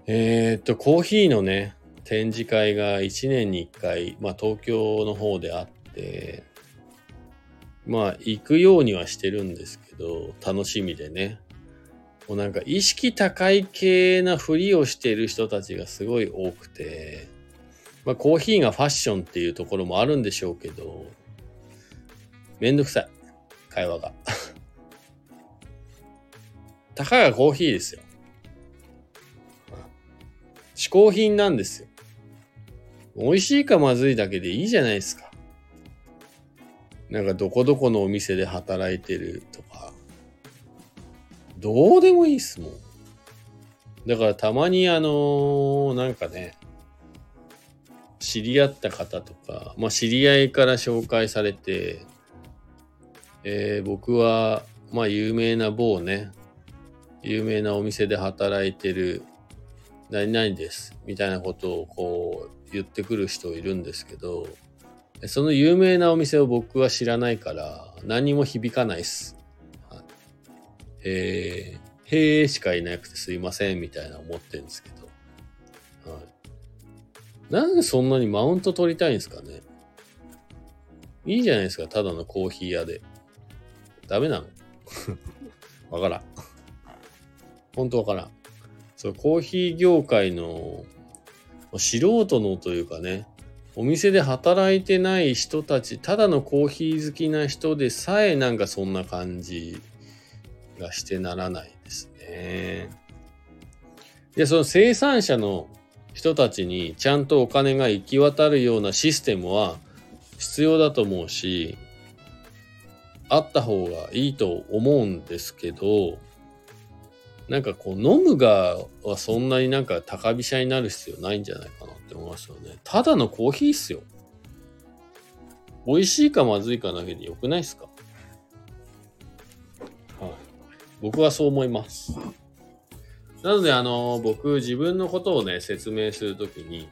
Speaker 1: えー、っと、コーヒーのね、展示会が1年に1回、まあ東京の方であって、まあ行くようにはしてるんですけど、楽しみでね。もうなんか意識高い系なふりをしている人たちがすごい多くて、まあコーヒーがファッションっていうところもあるんでしょうけど、めんどくさい。会話が。たかがコーヒーですよ。嗜好品なんですよ。美味しいかまずいだけでいいじゃないですか。なんかどこどこのお店で働いてるとか、どうでもいいっすもん。だからたまにあのー、なんかね、知り合った方とか、まあ知り合いから紹介されて、えー、僕は、まあ有名な某ね、有名なお店で働いてる何々です、みたいなことをこう言ってくる人いるんですけど、その有名なお店を僕は知らないから何も響かないっす。はい、えー、へえしかいなくてすいませんみたいな思ってるんですけど。はい。なんでそんなにマウント取りたいんですかねいいじゃないですか、ただのコーヒー屋で。ダメなの わからん。ほんとわからん。そう、コーヒー業界の素人のというかね、お店で働いてない人たち、ただのコーヒー好きな人でさえなんかそんな感じがしてならないですね。で、その生産者の人たちにちゃんとお金が行き渡るようなシステムは必要だと思うし、あった方がいいと思うんですけど、なんかこう飲むがはそんなになんか高飛車になる必要ないんじゃないかなって思いますよね。ただのコーヒーっすよ。美味しいかまずいかだけでよくないっすか？僕はそう思います。なのであの、僕自分のことをね、説明するときに、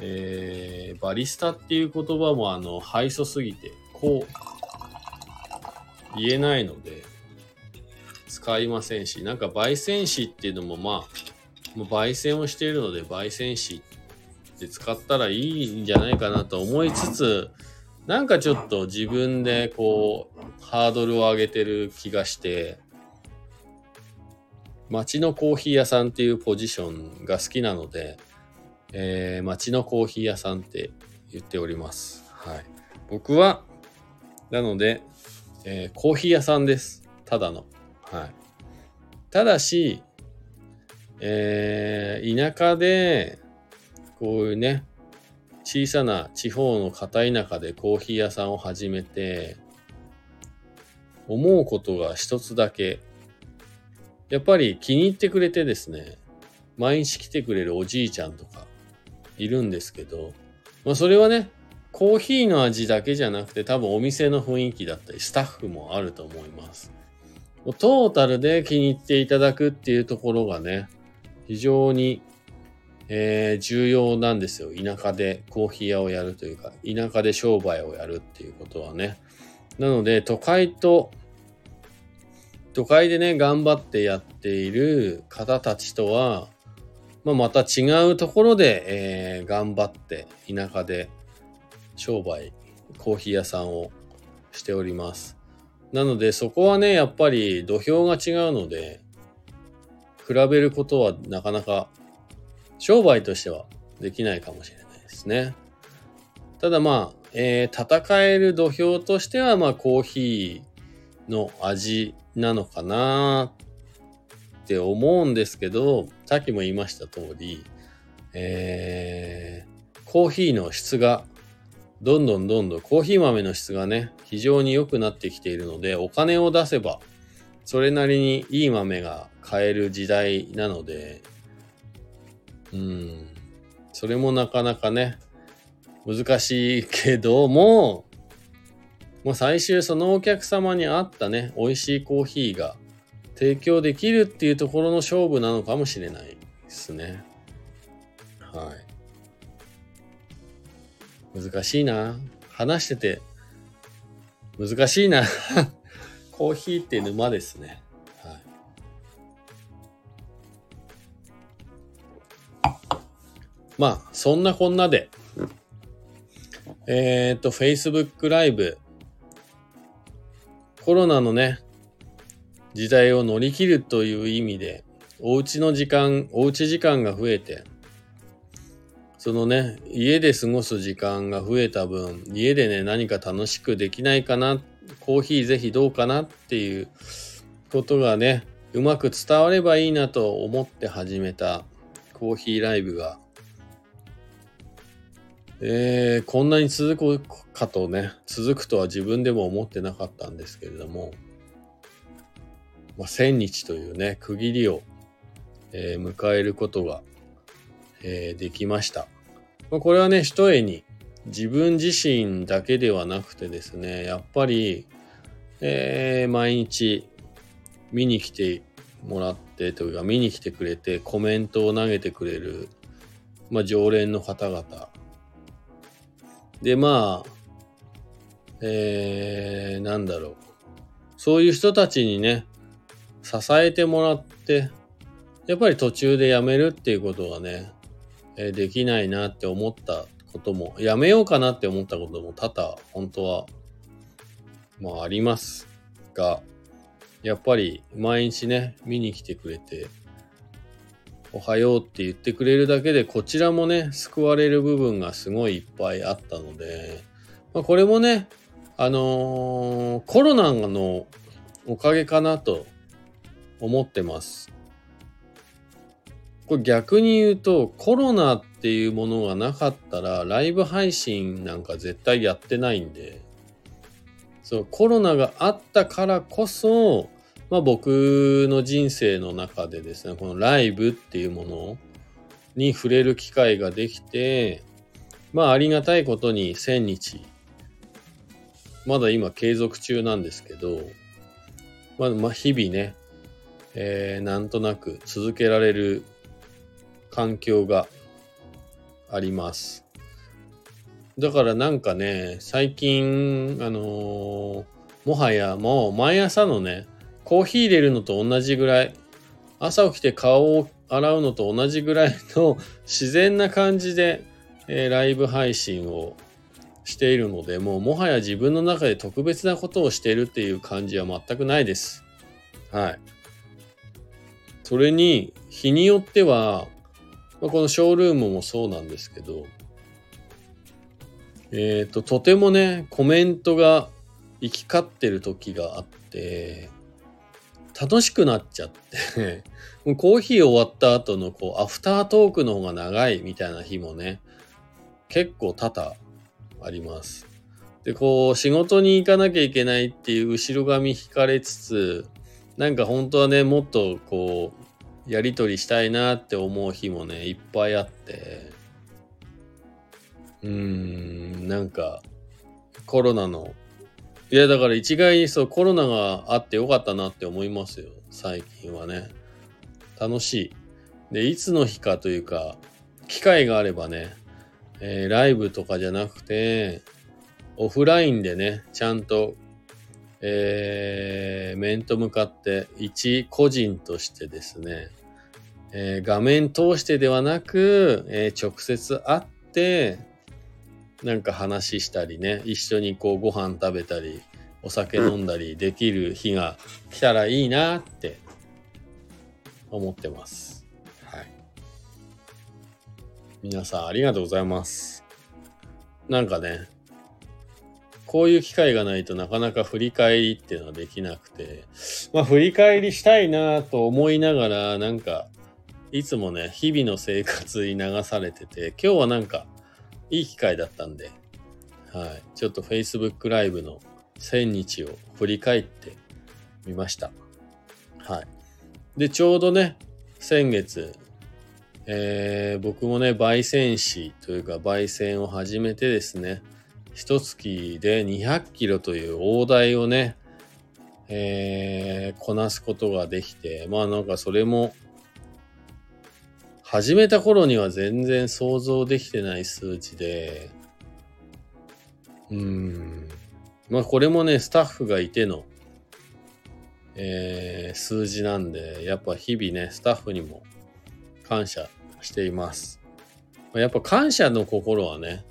Speaker 1: えー、バリスタっていう言葉もあの、敗訴すぎて、こう、言えないので、使いませんし、なんか焙煎紙っていうのもまあ、もう焙煎をしているので焙煎紙って使ったらいいんじゃないかなと思いつつ、なんかちょっと自分でこう、ハードルを上げてる気がして、街のコーヒー屋さんっていうポジションが好きなので、えー、街のコーヒー屋さんって言っております。はい。僕は、なので、えー、コーヒー屋さんです。ただの。はい。ただし、えー、田舎で、こういうね、小さな地方の片田舎でコーヒー屋さんを始めて、思うことが一つだけ。やっぱり気に入ってくれてですね、毎日来てくれるおじいちゃんとかいるんですけど、まあそれはね、コーヒーの味だけじゃなくて多分お店の雰囲気だったりスタッフもあると思います。トータルで気に入っていただくっていうところがね、非常に、えー、重要なんですよ。田舎でコーヒー屋をやるというか、田舎で商売をやるっていうことはね。なので、都会と、都会でね、頑張ってやっている方たちとは、まあ、また違うところで、えー、頑張って田舎で商売、コーヒー屋さんをしております。なのでそこはね、やっぱり土俵が違うので、比べることはなかなか商売としてはできないかもしれないですね。ただまあ、えー、戦える土俵としては、まあコーヒーの味なのかなって思うんですけど、さっきも言いました通り、えー、コーヒーの質がどんどんどんどんコーヒー豆の質がね、非常に良くなってきているので、お金を出せば、それなりにいい豆が買える時代なので、うん、それもなかなかね、難しいけども、まあ、最終そのお客様に合ったね、美味しいコーヒーが提供できるっていうところの勝負なのかもしれないですね。はい。難しいな。話してて、難しいな。コーヒーって沼ですね。まあ、そんなこんなで、えっ、ー、と、Facebook ライブ、コロナのね、時代を乗り切るという意味で、おうちの時間、おうち時間が増えて、そのね、家で過ごす時間が増えた分、家でね、何か楽しくできないかな、コーヒーぜひどうかなっていうことがね、うまく伝わればいいなと思って始めたコーヒーライブが、えー、こんなに続くかとね、続くとは自分でも思ってなかったんですけれども、まあ、1000日というね、区切りを、えー、迎えることがえー、できました。まあ、これはね、ひとえに自分自身だけではなくてですね、やっぱり、え、毎日見に来てもらってというか見に来てくれてコメントを投げてくれる、まあ、常連の方々。で、まあ、えー、なんだろう。そういう人たちにね、支えてもらって、やっぱり途中でやめるっていうことがね、えできないなって思ったことも、やめようかなって思ったことも多々本当は、まあありますが、やっぱり毎日ね、見に来てくれて、おはようって言ってくれるだけで、こちらもね、救われる部分がすごいいっぱいあったので、まあ、これもね、あのー、コロナのおかげかなと思ってます。これ逆に言うとコロナっていうものがなかったらライブ配信なんか絶対やってないんでそうコロナがあったからこそ、まあ、僕の人生の中でですねこのライブっていうものに触れる機会ができてまあありがたいことに1000日まだ今継続中なんですけど、まあ、まあ日々ね、えー、なんとなく続けられる環境があります。だからなんかね、最近、あのー、もはやもう毎朝のね、コーヒー入れるのと同じぐらい、朝起きて顔を洗うのと同じぐらいの 自然な感じで、えー、ライブ配信をしているので、もうもはや自分の中で特別なことをしているっていう感じは全くないです。はい。それに、日によっては、まあ、このショールームもそうなんですけど、えっ、ー、と、とてもね、コメントが行き交ってる時があって、楽しくなっちゃって もうコーヒー終わった後のこう、アフタートークの方が長いみたいな日もね、結構多々あります。で、こう、仕事に行かなきゃいけないっていう後ろ髪引かれつつ、なんか本当はね、もっとこう、やり取りしたいなって思う日もね、いっぱいあって、うーん、なんか、コロナの、いやだから一概にそうコロナがあってよかったなって思いますよ、最近はね。楽しい。で、いつの日かというか、機会があればね、えー、ライブとかじゃなくて、オフラインでね、ちゃんとえー、面と向かって一個人としてですね、えー、画面通してではなく、えー、直接会って、なんか話したりね、一緒にこうご飯食べたり、お酒飲んだりできる日が来たらいいなって思ってます。はい。皆さんありがとうございます。なんかね、こういう機会がないとなかなか振り返りっていうのはできなくて、まあ振り返りしたいなと思いながら、なんか、いつもね、日々の生活に流されてて、今日はなんか、いい機会だったんで、はい。ちょっと Facebook ライブの1000日を振り返ってみました。はい。で、ちょうどね、先月、えー、僕もね、焙煎士というか焙煎を始めてですね、一月で200キロという大台をね、えー、こなすことができて、まあなんかそれも、始めた頃には全然想像できてない数値で、うーん。まあこれもね、スタッフがいての、えー、数字なんで、やっぱ日々ね、スタッフにも感謝しています。やっぱ感謝の心はね、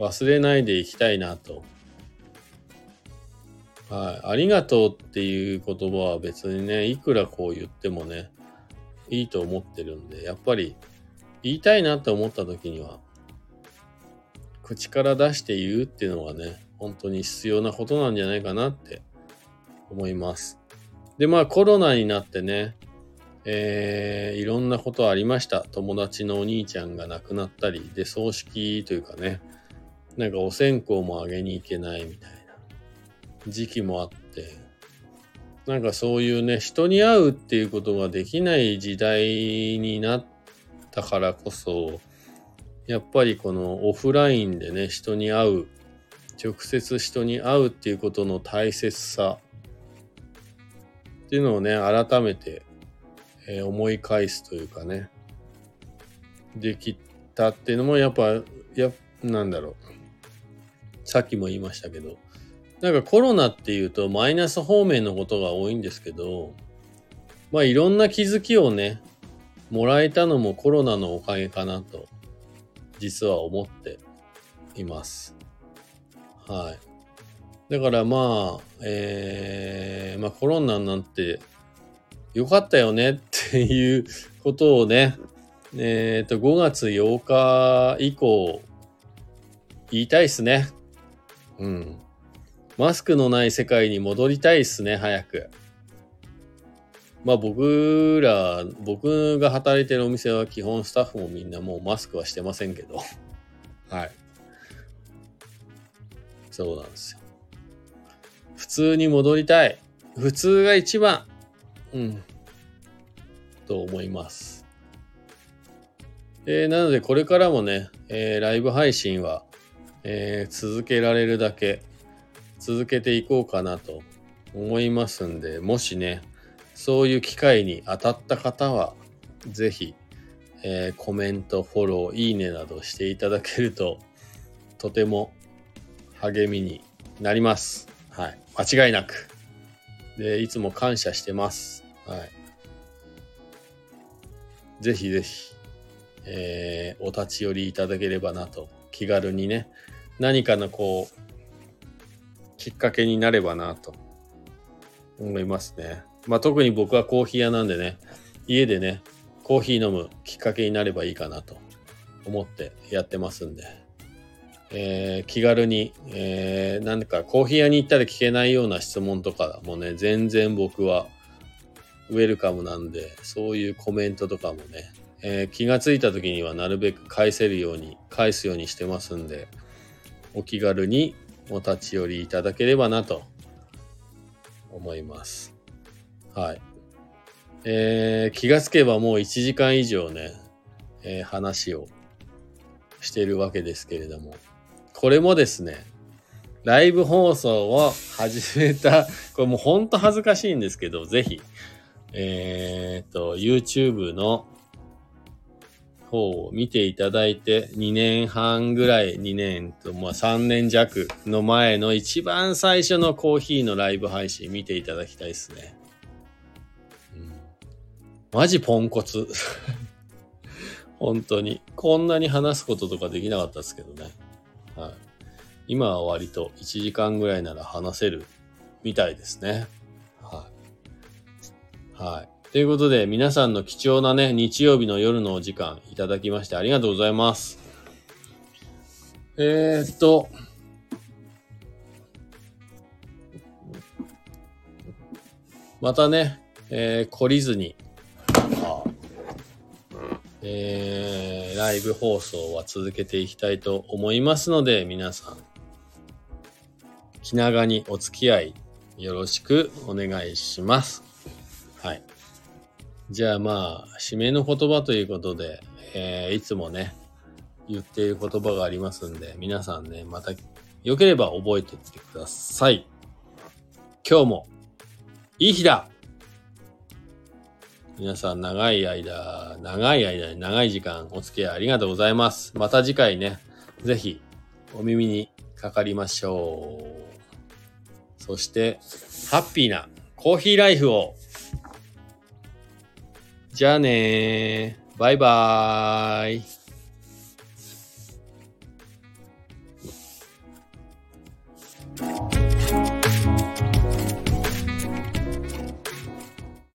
Speaker 1: 忘れないでいきたいなと。はい。ありがとうっていう言葉は別にね、いくらこう言ってもね、いいと思ってるんで、やっぱり言いたいなって思った時には、口から出して言うっていうのがね、本当に必要なことなんじゃないかなって思います。で、まあコロナになってね、えー、いろんなことありました。友達のお兄ちゃんが亡くなったり、で、葬式というかね、なんかお線香もあげに行けないみたいな時期もあっ、なんかそういうね、人に会うっていうことができない時代になったからこそ、やっぱりこのオフラインでね、人に会う、直接人に会うっていうことの大切さっていうのをね、改めて、えー、思い返すというかね、できたっていうのもやっぱ、や、なんだろう。さっきも言いましたけど、なんかコロナっていうとマイナス方面のことが多いんですけど、まあいろんな気づきをね、もらえたのもコロナのおかげかなと、実は思っています。はい。だからまあ、えー、まあコロナなんて良かったよねっていうことをね、えっ、ー、と、5月8日以降、言いたいっすね。うん。マスクのない世界に戻りたいっすね、早く。まあ僕ら、僕が働いてるお店は基本スタッフもみんなもうマスクはしてませんけど。はい。そうなんですよ。普通に戻りたい。普通が一番。うん。と思います。えー、なのでこれからもね、えー、ライブ配信は、えー、続けられるだけ続けていこうかなと思いますんで、もしね、そういう機会に当たった方は、ぜひ、えー、コメント、フォロー、いいねなどしていただけると、とても励みになります。はい。間違いなく。で、いつも感謝してます。はい。ぜひぜひ、えー、お立ち寄りいただければなと、気軽にね、何かのこう、きっかけになればなと思いますね。まあ特に僕はコーヒー屋なんでね、家でね、コーヒー飲むきっかけになればいいかなと思ってやってますんで、えー、気軽に、えー、なんかコーヒー屋に行ったら聞けないような質問とかもね、全然僕はウェルカムなんで、そういうコメントとかもね、えー、気がついた時にはなるべく返せるように、返すようにしてますんで、お気軽にお立ち寄りいただければなと思います。はい。えー、気がつけばもう1時間以上ね、えー、話をしてるわけですけれども、これもですね、ライブ放送を始めた、これもうほんと恥ずかしいんですけど、ぜひ、えー、っと、YouTube の方を見ていただいて、2年半ぐらい、2年と、まあ3年弱の前の一番最初のコーヒーのライブ配信見ていただきたいですね。うん、マジポンコツ。本当に。こんなに話すこととかできなかったですけどね。はい。今は割と1時間ぐらいなら話せるみたいですね。はい。はい。ということで、皆さんの貴重なね、日曜日の夜のお時間いただきましてありがとうございます。えー、っと、またね、えー、懲りずに、えー、ライブ放送は続けていきたいと思いますので、皆さん、気長にお付き合いよろしくお願いします。はい。じゃあまあ、締めの言葉ということで、えー、いつもね、言っている言葉がありますんで、皆さんね、またよければ覚えておいてください。今日も、いい日だ皆さん長い間、長い間、長い時間お付き合いありがとうございます。また次回ね、ぜひお耳にかかりましょう。そして、ハッピーなコーヒーライフを。じゃあねバイバーイ。you